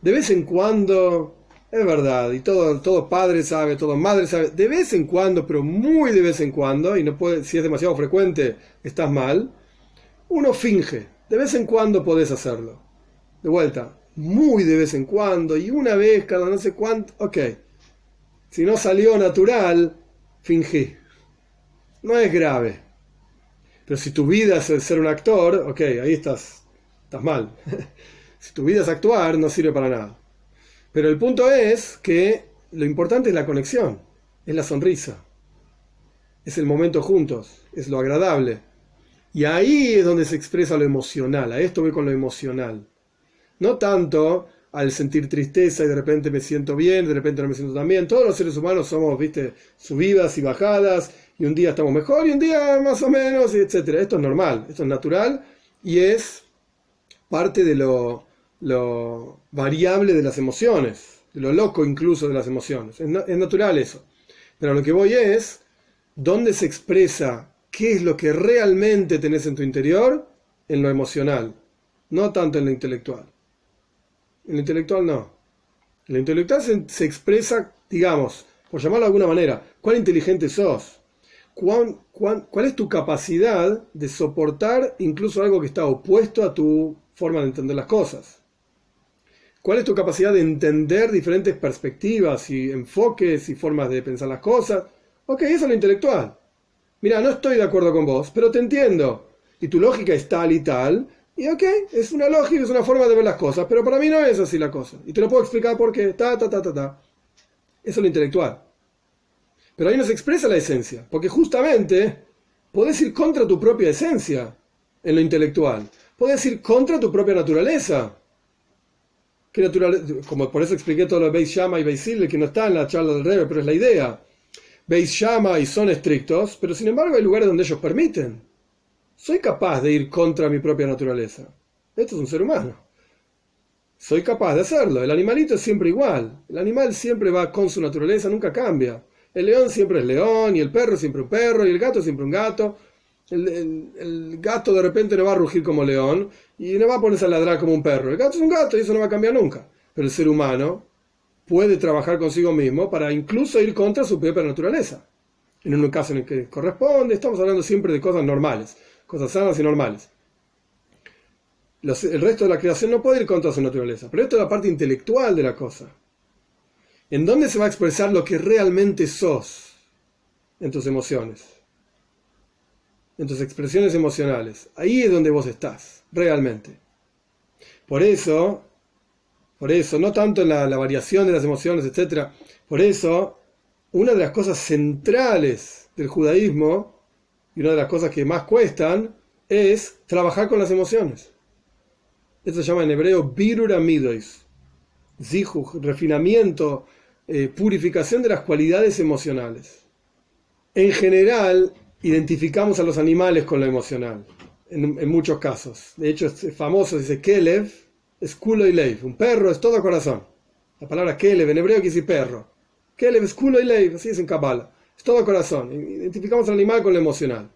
De vez en cuando, es verdad, y todo, todo padre sabe, todo madre sabe, de vez en cuando, pero muy de vez en cuando, y no puede, si es demasiado frecuente, estás mal, uno finge, de vez en cuando podés hacerlo. De vuelta, muy de vez en cuando, y una vez cada no sé cuánto, ok si no salió natural, fingí. No es grave. Pero si tu vida es ser un actor, ok, ahí estás, estás mal. (laughs) si tu vida es actuar, no sirve para nada. Pero el punto es que lo importante es la conexión, es la sonrisa, es el momento juntos, es lo agradable. Y ahí es donde se expresa lo emocional, a esto voy con lo emocional. No tanto al sentir tristeza y de repente me siento bien, de repente no me siento tan bien. Todos los seres humanos somos, viste, subidas y bajadas, y un día estamos mejor y un día más o menos, etcétera. Esto es normal, esto es natural y es parte de lo, lo variable de las emociones, de lo loco incluso de las emociones. Es, es natural eso. Pero lo que voy es, ¿dónde se expresa qué es lo que realmente tenés en tu interior? En lo emocional, no tanto en lo intelectual. En lo intelectual no. En lo intelectual se, expresa, digamos, por llamarlo de alguna manera, cuán inteligente sos, cuán, cuál es tu capacidad de soportar incluso algo que está opuesto a tu forma de entender las cosas. ¿Cuál es tu capacidad de entender diferentes perspectivas y enfoques y formas de pensar las cosas? Ok, eso es lo intelectual. Mira, no estoy de acuerdo con vos, pero te entiendo. Y tu lógica es tal y tal, y ok, es una lógica, es una forma de ver las cosas, pero para mí no es así la cosa. Y te lo puedo explicar por qué. Ta, ta, ta, ta, ta. Eso es lo intelectual. Pero ahí no se expresa la esencia, porque justamente podés ir contra tu propia esencia en lo intelectual. Podés ir contra tu propia naturaleza. ¿Qué naturaleza? Como por eso expliqué todo lo de Beis Shama y Beis que no está en la charla del Rebe, pero es la idea. Beis Shama y son estrictos, pero sin embargo hay lugares donde ellos permiten. Soy capaz de ir contra mi propia naturaleza. Esto es un ser humano. Soy capaz de hacerlo. El animalito es siempre igual. El animal siempre va con su naturaleza, nunca cambia. El león siempre es león, y el perro siempre un perro, y el gato siempre un gato. El, gato de repente no va a rugir como león y no va a ponerse a ladrar como un perro. El gato es un gato y eso no va a cambiar nunca. Pero el ser humano puede trabajar consigo mismo para incluso ir contra su propia naturaleza. En un caso en el que corresponde, estamos hablando siempre de cosas normales, cosas sanas y normales. el resto de la creación no puede ir contra su naturaleza, pero esto es la parte intelectual de la cosa. ¿En dónde se va a expresar lo que realmente sos en tus emociones? en tus expresiones emocionales. Ahí es donde vos estás, realmente. Por eso, por eso, no tanto en la, variación de las emociones, etc. Por eso, una de las cosas centrales del judaísmo, y una de las cosas que más cuestan, es trabajar con las emociones. Esto se llama en hebreo birur amidois, zihuj, refinamiento, eh, purificación de las cualidades emocionales. En general, identificamos a los animales con lo emocional, en, muchos casos. De hecho, es famoso, dice Kelev, es culo y leiv. Un perro es todo corazón. La palabra Kelev en hebreo quiere decir perro. Kelev es culo y leiv, así es en Kabbalah. Es todo corazón. Identificamos al animal con lo emocional.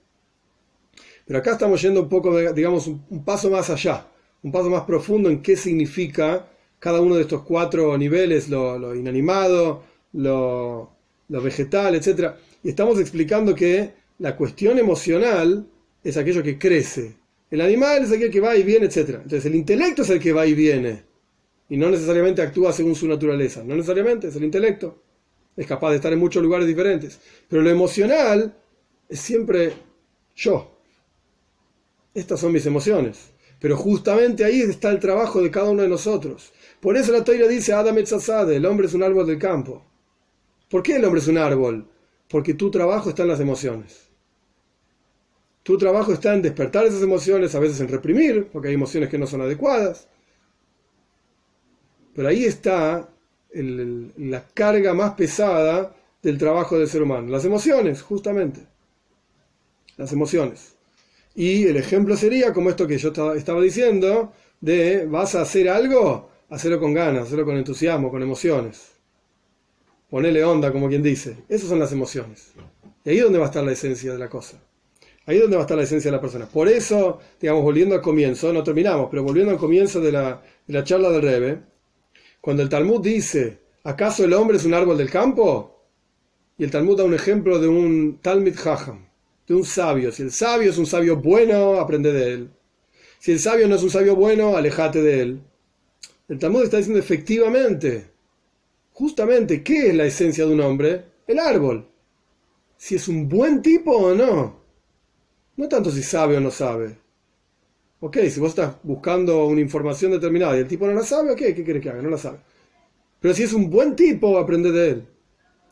Pero acá estamos yendo un poco, digamos, un, paso más allá, un paso más profundo en qué significa cada uno de estos cuatro niveles, lo, inanimado, lo, lo vegetal, etc. Y estamos explicando que la cuestión emocional es aquello que crece. El animal es aquel que va y viene, etc. Entonces el intelecto es el que va y viene. Y no necesariamente actúa según su naturaleza. No necesariamente, es el intelecto. Es capaz de estar en muchos lugares diferentes. Pero lo emocional es siempre yo. Estas son mis emociones. Pero justamente ahí está el trabajo de cada uno de nosotros. Por eso la toira dice, Adam Etzazade, el hombre es un árbol del campo. ¿Por qué el hombre es un árbol? Porque tu trabajo está en las emociones. Tu trabajo está en despertar esas emociones, a veces en reprimir, porque hay emociones que no son adecuadas. Pero ahí está la carga más pesada del trabajo del ser humano. Las emociones, justamente. Las emociones. Y el ejemplo sería como esto que yo estaba diciendo, de vas a hacer algo, hacerlo con ganas, hacerlo con entusiasmo, con emociones ponele onda, como quien dice. Esas son las emociones. Y ahí es donde va a estar la esencia de la cosa. Ahí es donde va a estar la esencia de la persona. Por eso, digamos, volviendo al comienzo, no terminamos, pero volviendo al comienzo de la, charla del Rebe, cuando el Talmud dice, ¿acaso el hombre es un árbol del campo? Y el Talmud da un ejemplo de un Talmud Hajam, de un sabio. Si el sabio es un sabio bueno, aprende de él. Si el sabio no es un sabio bueno, alejate de él. El Talmud está diciendo efectivamente, justamente, ¿qué es la esencia de un hombre? El árbol. Si es un buen tipo o no. No tanto si sabe o no sabe. Ok, si vos estás buscando una información determinada y el tipo no la sabe, ok, ¿qué quiere que haga? No la sabe. Pero si es un buen tipo, aprende de él.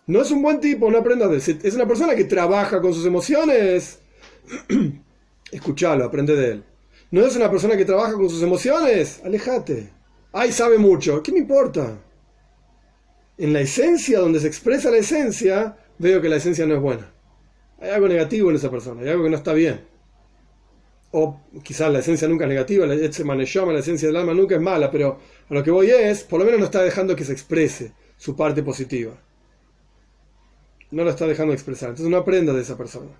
No es un buen tipo, no aprenda de él. Es una persona que trabaja con sus emociones. (clears throat) Escuchalo, aprende de él. No es una persona que trabaja con sus emociones. Alejate. Ay, sabe mucho. ¿Qué me importa? en la esencia, donde se expresa la esencia, veo que la esencia no es buena. Hay algo negativo en esa persona, hay algo que no está bien. O quizás la esencia nunca es negativa, la, la esencia del alma nunca es mala, pero a lo que voy es, por lo menos no está dejando que se exprese su parte positiva. No lo está dejando expresar. Entonces no aprenda de esa persona.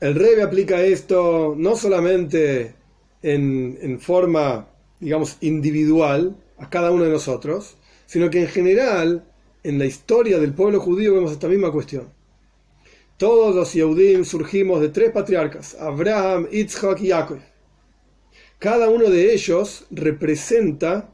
El Rebe aplica esto no solamente en, en forma, digamos, individual, a cada uno de nosotros, sino que en general, en la historia del pueblo judío vemos esta misma cuestión. Todos los Yehudim surgimos de tres patriarcas, Abraham, Yitzhak y Jacob. Cada uno de ellos representa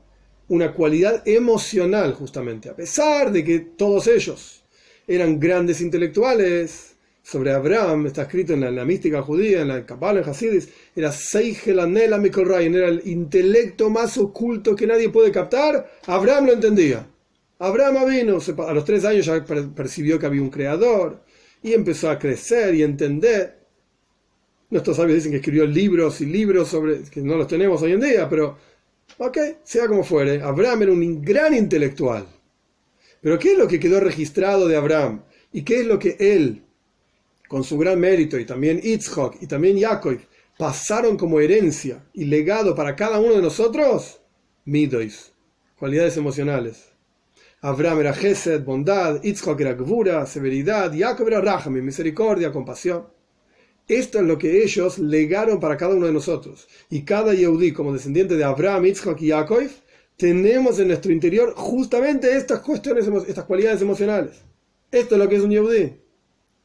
una cualidad emocional justamente, a pesar de que todos ellos eran grandes intelectuales, sobre Abraham, está escrito en la, mística judía, en la Kabbalah, en Hasidis, era Seigelanela Mikolrain, era el intelecto más oculto que nadie puede captar. Abraham lo entendía. Abraham vino, a los tres años ya percibió que había un creador y empezó a crecer y entender. Nuestros sabios dicen que escribió libros y libros sobre, que no los tenemos hoy en día, pero Ok, sea como fuere, Abraham era un gran intelectual. Pero ¿qué es lo que quedó registrado de Abraham? ¿Y qué es lo que él, con su gran mérito, y también Yitzhak, y también Jacob, pasaron como herencia y legado para cada uno de nosotros? Midois, cualidades emocionales. Abraham era Gesed, bondad, Yitzhak era Gvura, severidad, Jacob era Rahami, misericordia, compasión. Esto es lo que ellos legaron para cada uno de nosotros. Y cada Yehudi, como descendiente de Abraham, Yitzhak y Yaakov, tenemos en nuestro interior justamente estas cuestiones, estas cualidades emocionales. Esto es lo que es un Yehudi.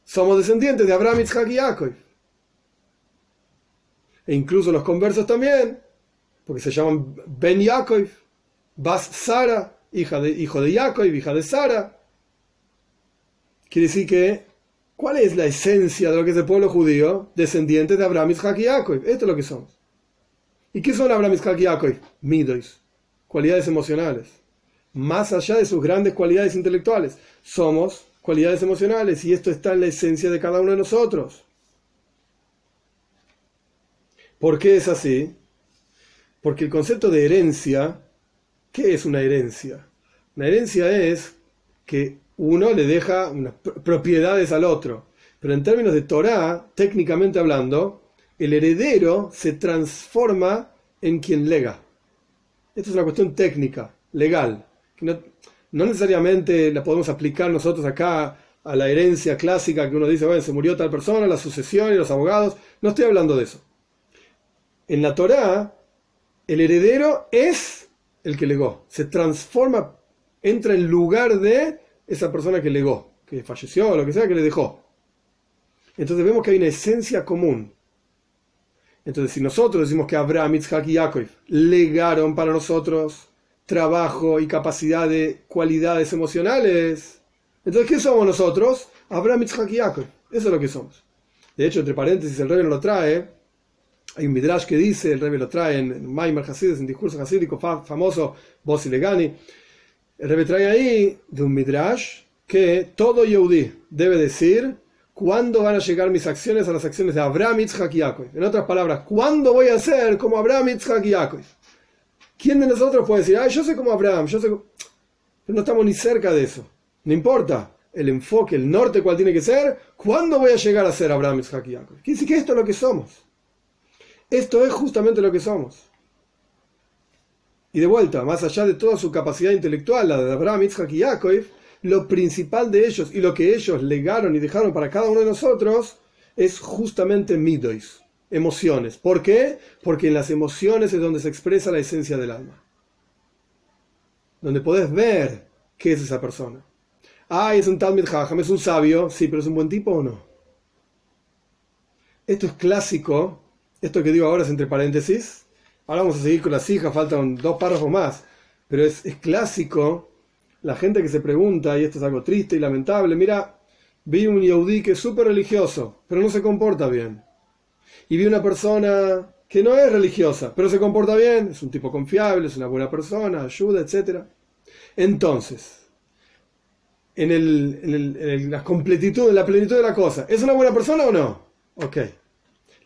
Somos descendientes de Abraham, Yitzhak y Yaakov. E incluso los conversos también, porque se llaman Ben Yaakov, Bas Sara, hijo de Yaakov, hija de Sara. Quiere decir que ¿Cuál es la esencia de lo que es el pueblo judío? Descendientes de Abraham, Isaac y Jacob. Esto es lo que somos. ¿Y qué son Abraham, Isaac y Jacob? Midois. Cualidades emocionales. Más allá de sus grandes cualidades intelectuales. Somos cualidades emocionales y esto está en la esencia de cada uno de nosotros. ¿Por qué es así? Porque el concepto de herencia, ¿qué es una herencia? Una herencia es que uno le deja unas propiedades al otro. Pero en términos de Torah, técnicamente hablando, el heredero se transforma en quien lega. Esto es una cuestión técnica, legal, que no, necesariamente la podemos aplicar nosotros acá a la herencia clásica que uno dice, bueno, se murió tal persona, la sucesión y los abogados. No estoy hablando de eso. En la Torah, el heredero es el que legó, se transforma, entra en lugar de esa persona que legó, que falleció lo que sea, que le dejó. Entonces vemos que hay una esencia común. Entonces, si nosotros decimos que Abraham, Isaac y Jacob legaron para nosotros trabajo y capacidad de cualidades emocionales, entonces, ¿qué somos nosotros? Abraham, Isaac y Jacob. Eso es lo que somos. De hecho, entre paréntesis, el rey lo trae. Hay un midrash que dice, el rey lo trae en Maimar Hasides, en discurso hasídico famoso, Bossi Legani el Rebbe trae ahí de un midrash que todo Yehudi debe decir cuándo van a llegar mis acciones a las acciones de Abraham, Yitzhak y Yaakov. En otras palabras, ¿cuándo voy a ser como Abraham, Yitzhak y Yaakov? ¿Quién de nosotros puede decir, ah, yo soy como Abraham, yo soy Pero no estamos ni cerca de eso. No importa el enfoque, el norte cuál tiene que ser, ¿cuándo voy a llegar a ser Abraham, Yitzhak y Yaakov? Quiere decir que esto es lo que somos. Esto es justamente lo que somos. Y de vuelta, más allá de toda su capacidad intelectual, la de Abraham, Isaac y Yaakov, lo principal de ellos y lo que ellos legaron y dejaron para cada uno de nosotros es justamente midois, emociones. ¿Por qué? Porque en las emociones es donde se expresa la esencia del alma. Donde podés ver qué es esa persona. Ah, es un Talmud Hajam, es un sabio, sí, pero es un buen tipo o no. Esto es clásico, esto que digo ahora es entre paréntesis, Ahora vamos a seguir con las hijas, faltan dos párrafos más. Pero es, clásico la gente que se pregunta, y esto es algo triste y lamentable, mira, vi un yaudí que es súper religioso, pero no se comporta bien. Y vi una persona que no es religiosa, pero se comporta bien, es un tipo confiable, es una buena persona, ayuda, etc. Entonces, en, el, en, la completitud, en la plenitud de la cosa, ¿es una buena persona o no? Ok.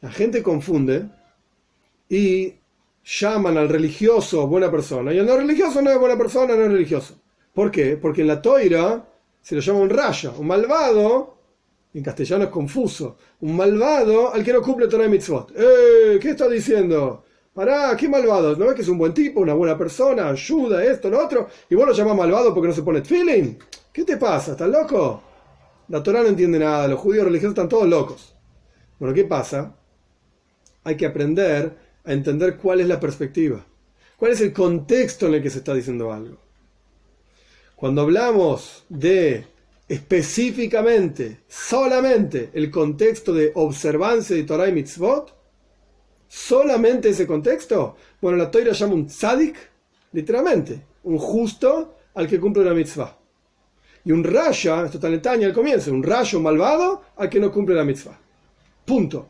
La gente confunde y llaman al religioso buena persona y el no religioso no es buena persona, no es religioso. ¿Por qué? Porque en la toira se lo llama un raya, un malvado, en castellano es confuso, un malvado al que no cumple Torah y Mitzvot. ¡Eh! ¿Qué está diciendo? Pará, qué malvado, ¿no ves que es un buen tipo, una buena persona, ayuda, esto, lo otro? Y vos lo llamás malvado porque no se pone feeling. ¿Qué te pasa? ¿Estás loco? La Torah no entiende nada, los judíos religiosos están todos locos. Bueno, ¿qué pasa? Hay que aprender a entender cuál es la perspectiva, cuál es el contexto en el que se está diciendo algo. Cuando hablamos de específicamente, solamente el contexto de observancia de Torah y Mitzvot, solamente ese contexto, bueno, la Torah llama un tzadik, literalmente, un justo al que cumple la mitzvah. Y un raya, esto está en Tanya al comienzo, un rayo malvado al que no cumple la mitzvah. Punto.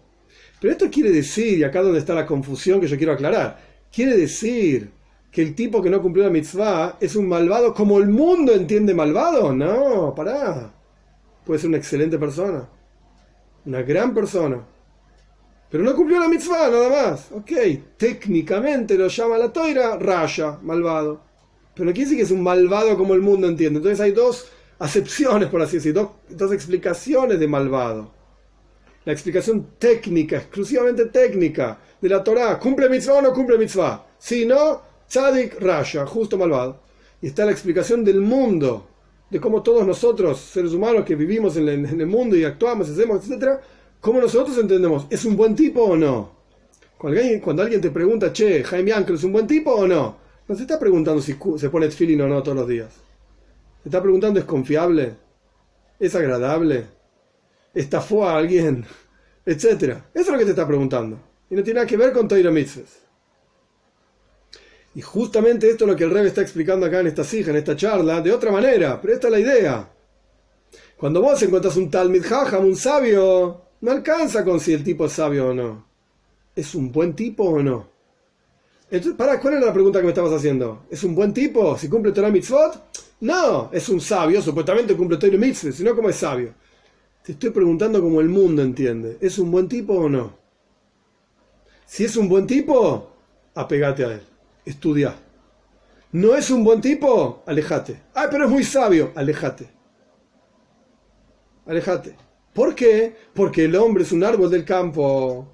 Pero esto quiere decir, y acá donde está la confusión que yo quiero aclarar, quiere decir que el tipo que no cumplió la mitzvah es un malvado como el mundo entiende malvado. No, pará. Puede ser una excelente persona, una gran persona. Pero no cumplió la mitzvah, nada más. Ok, técnicamente lo llama la toira raya, malvado. Pero no quiere decir que es un malvado como el mundo entiende. Entonces hay dos acepciones, por así decirlo, dos, dos explicaciones de malvado. La explicación técnica, exclusivamente técnica, de la Torah. ¿Cumple mitzvah o no cumple mitzvah? Si no, tzadik raya, justo malvado. Y está la explicación del mundo, de cómo todos nosotros, seres humanos que vivimos en el, mundo y actuamos, hacemos, etc., cómo nosotros entendemos, ¿es un buen tipo o no? Cuando alguien, cuando alguien te pregunta, che, Jaime Ángel, ¿es un buen tipo o no? No se está preguntando si se pone feeling o no todos los días. Se está preguntando, ¿es confiable? ¿Es agradable? ¿Estafó a alguien? Etcétera. Eso es lo que te está preguntando. Y no tiene nada que ver con Toira Mitzvahs. Y justamente esto es lo que el Rebe está explicando acá en esta sija, en esta charla, de otra manera, pero esta es la idea. Cuando vos encuentras un Talmid Jajam, un sabio, no alcanza con si el tipo es sabio o no. ¿Es un buen tipo o no? Entonces, para, ¿cuál era la pregunta que me estabas haciendo? ¿Es un buen tipo si cumple Torah Mitzvot? No, es un sabio, supuestamente cumple Torah Mitzvot, sino como es sabio. Te estoy preguntando como el mundo entiende. ¿Es un buen tipo o no? Si es un buen tipo, apegate a él estudia. ¿No es un buen tipo? Alejate. Ah, pero es muy sabio. Alejate. Alejate. ¿Por qué? Porque el hombre es un árbol del campo.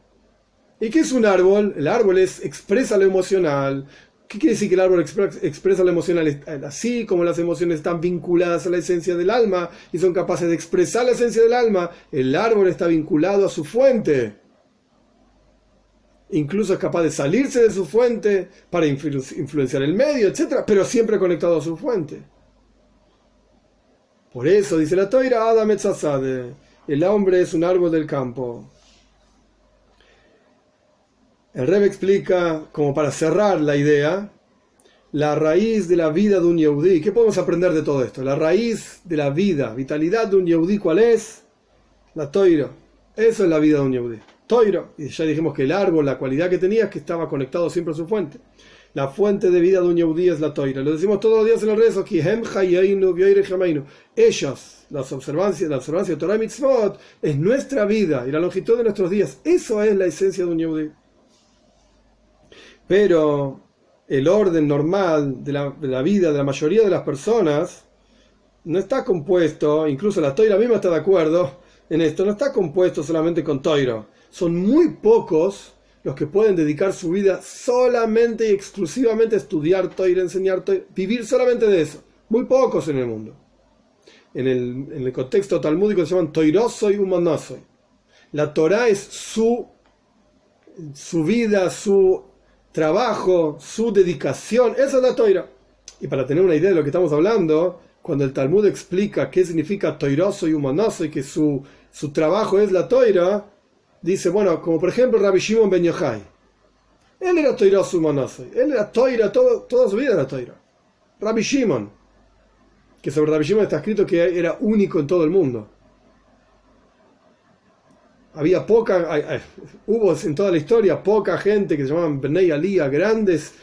¿Y qué es un árbol? El árbol es expresa lo emocional. ¿Qué quiere decir que el árbol expresa lo emocional? Así como las emociones están vinculadas a la esencia del alma y son capaces de expresar la esencia del alma, el árbol está vinculado a su fuente incluso es capaz de salirse de su fuente para influenciar el medio, etc., pero siempre conectado a su fuente. Por eso, dice la Toira, Adam el hombre es un árbol del campo. El Reb explica, como para cerrar la idea, la raíz de la vida de un Yehudi. ¿Qué podemos aprender de todo esto? La raíz de la vida, vitalidad de un Yehudi, ¿cuál es? La Toira. Eso es la vida de un Yehudi. Toiro, y ya dijimos que el árbol, la cualidad que tenía es que estaba conectado siempre a su fuente. La fuente de vida de un Yehudí es la Toira. Lo decimos todos los días en los rezos, que ellos, las observancias, la observancia de Torah Mitzvot, es nuestra vida y la longitud de nuestros días. Eso es la esencia de un Yehudí. Pero el orden normal de la, vida de la mayoría de las personas no está compuesto, incluso la Toira misma está de acuerdo en esto, no está compuesto solamente con Toiro son muy pocos los que pueden dedicar su vida solamente y exclusivamente a estudiar Toira, enseñar Toira, vivir solamente de eso. Muy pocos en el mundo. En el, contexto talmúdico se llaman toiroso y humanoso. La Torah es su, su vida, su trabajo, su dedicación. Esa es la Toira. Y para tener una idea de lo que estamos hablando, cuando el Talmud explica qué significa toiroso y humanoso y que su, su trabajo es la Toira, dice, bueno, como por ejemplo Rabbi Shimon Ben Yochai. Él era Toira Sumanasai. Él era Toira, toda su vida era Toira. Rabbi Shimon, que sobre Rabbi Shimon está escrito que era único en todo el mundo. Había poca, hubo en toda la historia poca gente que se llamaban Bnei grandes,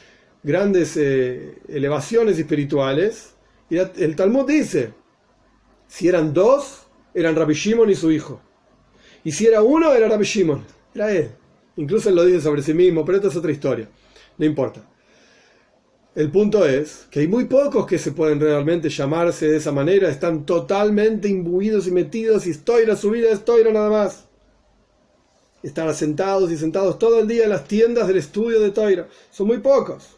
grandes eh, elevaciones espirituales. Y el Talmud dice, si eran dos, eran Rabbi Shimon y su hijo. Y si era uno, era Rabbi Shimon. Era él. Incluso él lo dice sobre sí mismo, pero esta es otra historia. No importa. El punto es que hay muy pocos que se pueden realmente llamarse de esa manera, están totalmente imbuidos y metidos y estoy la subida, estoy nada más. Están sentados y sentados todo el día en las tiendas del estudio de Toira. Son muy pocos,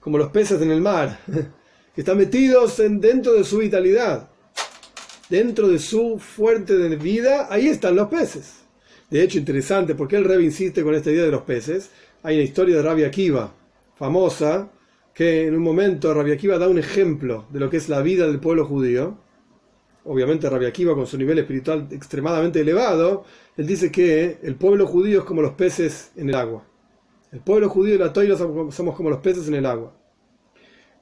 como los peces en el mar, (laughs) que están metidos en, dentro de su vitalidad dentro de su fuente de vida, ahí están los peces. De hecho, interesante, porque el Rebbe insiste con esta idea de los peces. Hay una historia de Rabia Akiva, famosa, que en un momento Rabia Akiva da un ejemplo de lo que es la vida del pueblo judío. Obviamente Rabia Akiva con su nivel espiritual extremadamente elevado, él dice que el pueblo judío es como los peces en el agua. El pueblo judío y la toira somos como los peces en el agua.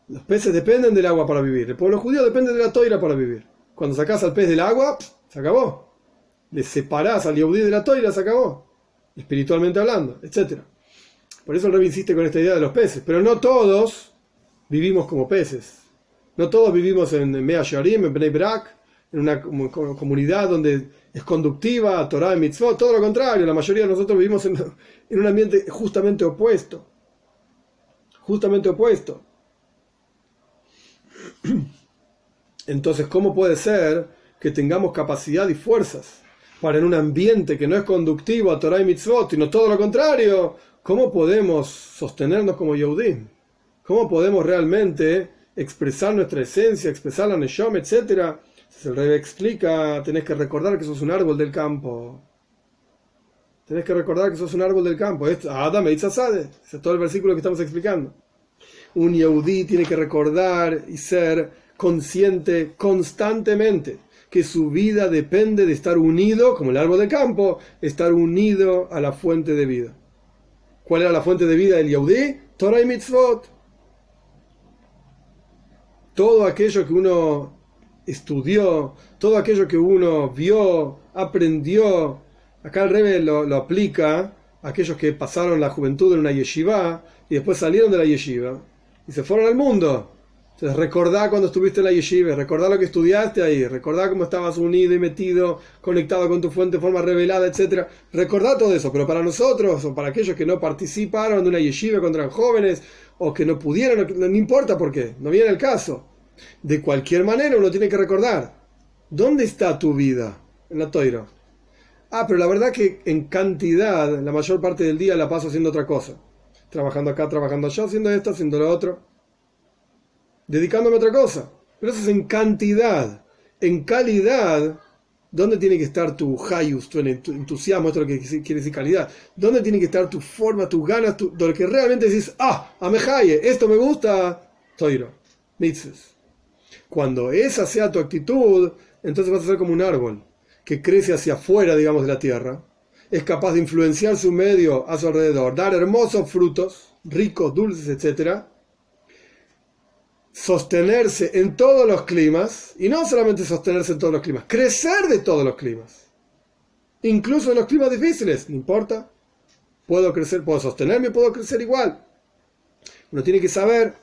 Los peces dependen del agua para vivir. El pueblo judío depende de la toira para vivir. Cuando sacás al pez del agua, se acabó. Le separás al Yehudí de la toira, se acabó. Espiritualmente hablando, etc. Por eso el Rebbe insiste con esta idea de los peces. Pero no todos vivimos como peces. No todos vivimos en Mea Sharim, en Bnei Brak, en una comunidad donde es conductiva, Torah y mitzvot, todo lo contrario, la mayoría de nosotros vivimos en, en un ambiente justamente opuesto. Justamente opuesto. Entonces, ¿cómo puede ser que tengamos capacidad y fuerzas para en un ambiente que no es conductivo a Torah y mitzvot, sino todo lo contrario? ¿Cómo podemos sostenernos como Yehudim? ¿Cómo podemos realmente expresar nuestra esencia, expresar la Neshom, etcétera? El rey explica, tenés que recordar que sos un árbol del campo. Tenés que recordar que sos un árbol del campo. Adam e Ese es todo el versículo que estamos explicando. Un Yehudí tiene que recordar y ser consciente constantemente que su vida depende de estar unido, como el árbol del campo, estar unido a la fuente de vida. ¿Cuál era la fuente de vida del Yehudí? Torah y Mitzvot. Todo aquello que uno estudió, todo aquello que uno vio, aprendió. Acá el Rebe lo, aplica a aquellos que pasaron la juventud en una yeshiva y después salieron de la yeshiva y se fueron al mundo. Entonces recordá cuando estuviste en la yeshiva, recordá lo que estudiaste ahí, recordá cómo estabas unido y metido, conectado con tu fuente de forma revelada, etc. Recordá todo eso, pero para nosotros o para aquellos que no participaron de una yeshiva cuando eran jóvenes o que no pudieron, no, no importa por qué, no viene el caso. De cualquier manera uno tiene que recordar, ¿dónde está tu vida? En la toira. Ah, pero la verdad que en cantidad, la mayor parte del día la paso haciendo otra cosa. Trabajando acá, trabajando allá, haciendo esto, haciendo lo otro. Dedicándome a otra cosa. Pero eso es en cantidad. En calidad, ¿dónde tiene que estar tu hayus, tu, entusiasmo, esto es lo que quiere decir calidad? ¿Dónde tiene que estar tu forma, tus ganas, tu, lo que realmente decís, ah, amejaye, esto me gusta, toiro, mitzvahs. Cuando esa sea tu actitud, entonces vas a ser como un árbol que crece hacia afuera, digamos, de la tierra. Es capaz de influenciar su medio a su alrededor, dar hermosos frutos, ricos, dulces, etc. Sostenerse en todos los climas, y no solamente sostenerse en todos los climas, crecer de todos los climas. Incluso en los climas difíciles, no importa. Puedo crecer, puedo sostenerme, puedo crecer igual. Uno tiene que saber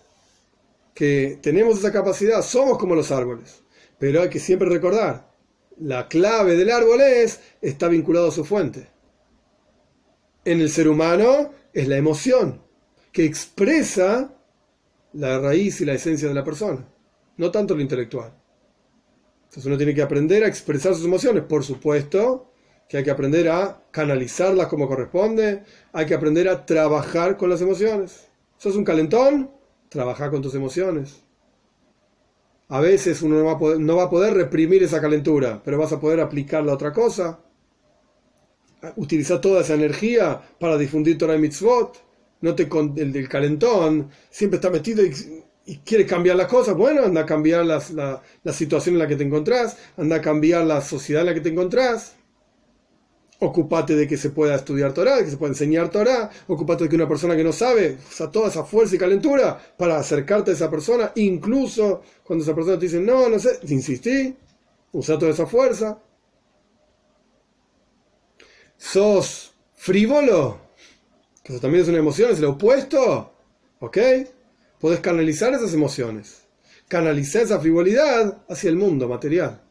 que tenemos esa capacidad, somos como los árboles. Pero hay que siempre recordar, la clave del árbol es, está vinculado a su fuente. En el ser humano es la emoción, que expresa la raíz y la esencia de la persona, no tanto lo intelectual. Entonces uno tiene que aprender a expresar sus emociones, por supuesto, que hay que aprender a canalizarlas como corresponde, hay que aprender a trabajar con las emociones. ¿Sos un calentón? Trabajar con tus emociones. A veces uno no va a, poder, no va a poder reprimir esa calentura, pero vas a poder aplicarla a otra cosa. Utilizar toda esa energía para difundir Torah y Mitzvot. No te, el del calentón siempre está metido y, quiere cambiar las cosas. Bueno, anda a cambiar la, la situación en la que te encontrás, anda a cambiar la sociedad en la que te encontrás. Ocupate de que se pueda estudiar Torah, de que se pueda enseñar Torah. Ocupate de que una persona que no sabe usa toda esa fuerza y calentura para acercarte a esa persona. Incluso cuando esa persona te dice, no, no sé, insistí, usa toda esa fuerza. Sos frívolo, que eso también es una emoción, es el opuesto. ¿Ok? Puedes canalizar esas emociones. Canalizar esa frivolidad hacia el mundo material.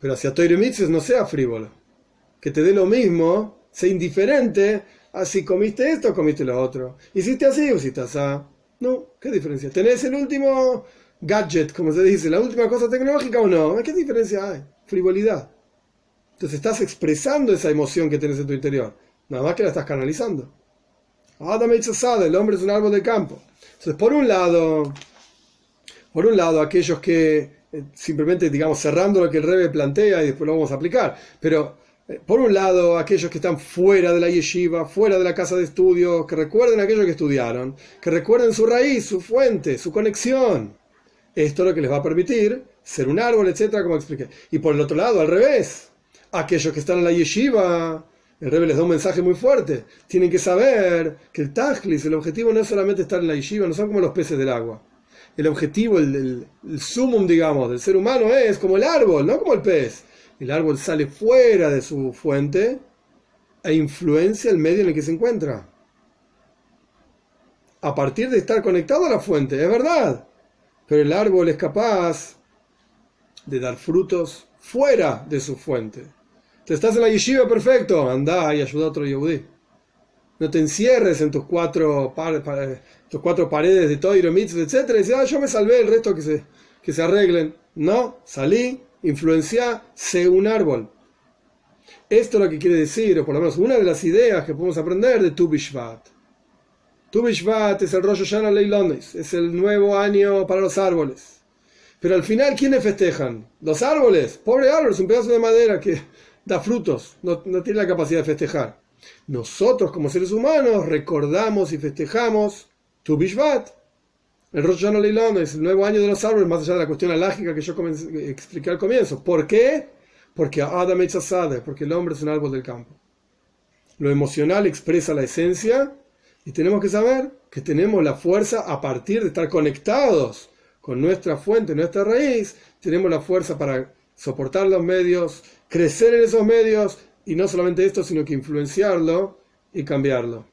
Pero hacia Toire no sea frívolo. Que te dé lo mismo, sea indiferente a si comiste esto o comiste lo otro. Hiciste así o hiciste así. No, ¿qué diferencia? ¿Tenés el último gadget, como se dice, la última cosa tecnológica o no? ¿Qué diferencia hay? Frivolidad. Entonces estás expresando esa emoción que tienes en tu interior. Nada más que la estás canalizando. Adam el hombre es un árbol de campo. Entonces, por un lado, por un lado, aquellos que simplemente, digamos, cerrando lo que el Rebe plantea y después lo vamos a aplicar. Pero, eh, por un lado, aquellos que están fuera de la yeshiva, fuera de la casa de estudio, que recuerden aquello que estudiaron, que recuerden su raíz, su fuente, su conexión. Esto es lo que les va a permitir ser un árbol, etcétera, como expliqué. Y por el otro lado, al revés, aquellos que están en la yeshiva, el Rebbe les da un mensaje muy fuerte. Tienen que saber que el tajlis, el objetivo no es solamente estar en la yeshiva, no son como los peces del agua el objetivo, el, sumum, digamos, del ser humano es como el árbol, no como el pez. El árbol sale fuera de su fuente e influencia el medio en el que se encuentra. A partir de estar conectado a la fuente, es verdad. Pero el árbol es capaz de dar frutos fuera de su fuente. Te estás en la yeshiva, perfecto, anda y ayuda a otro yehudí. No te encierres en tus cuatro, tus cuatro paredes de Toiro, Mitzvah, etc. Y dices, ah, yo me salvé, el resto que se, que se arreglen. No, salí, influencia, sé un árbol. Esto es lo que quiere decir, o por lo menos una de las ideas que podemos aprender de Tu Bishvat. Tu Bishvat es el rollo Shana Leilones, es el nuevo año para los árboles. Pero al final, ¿quiénes festejan? Los árboles. Pobre árbol, es un pedazo de madera que (laughs) da frutos, no, no tiene la capacidad de festejar. Nosotros, como seres humanos, recordamos y festejamos Tu Bishvat. El Rosh Hashanah es el nuevo año de los árboles, más allá de la cuestión alágica que yo expliqué al comienzo. ¿Por qué? Porque Adam Echazade, porque el hombre es un árbol del campo. Lo emocional expresa la esencia y tenemos que saber que tenemos la fuerza a partir de estar conectados con nuestra fuente, nuestra raíz, tenemos la fuerza para soportar los medios, crecer en esos medios y no solamente esto, sino que influenciarlo y cambiarlo.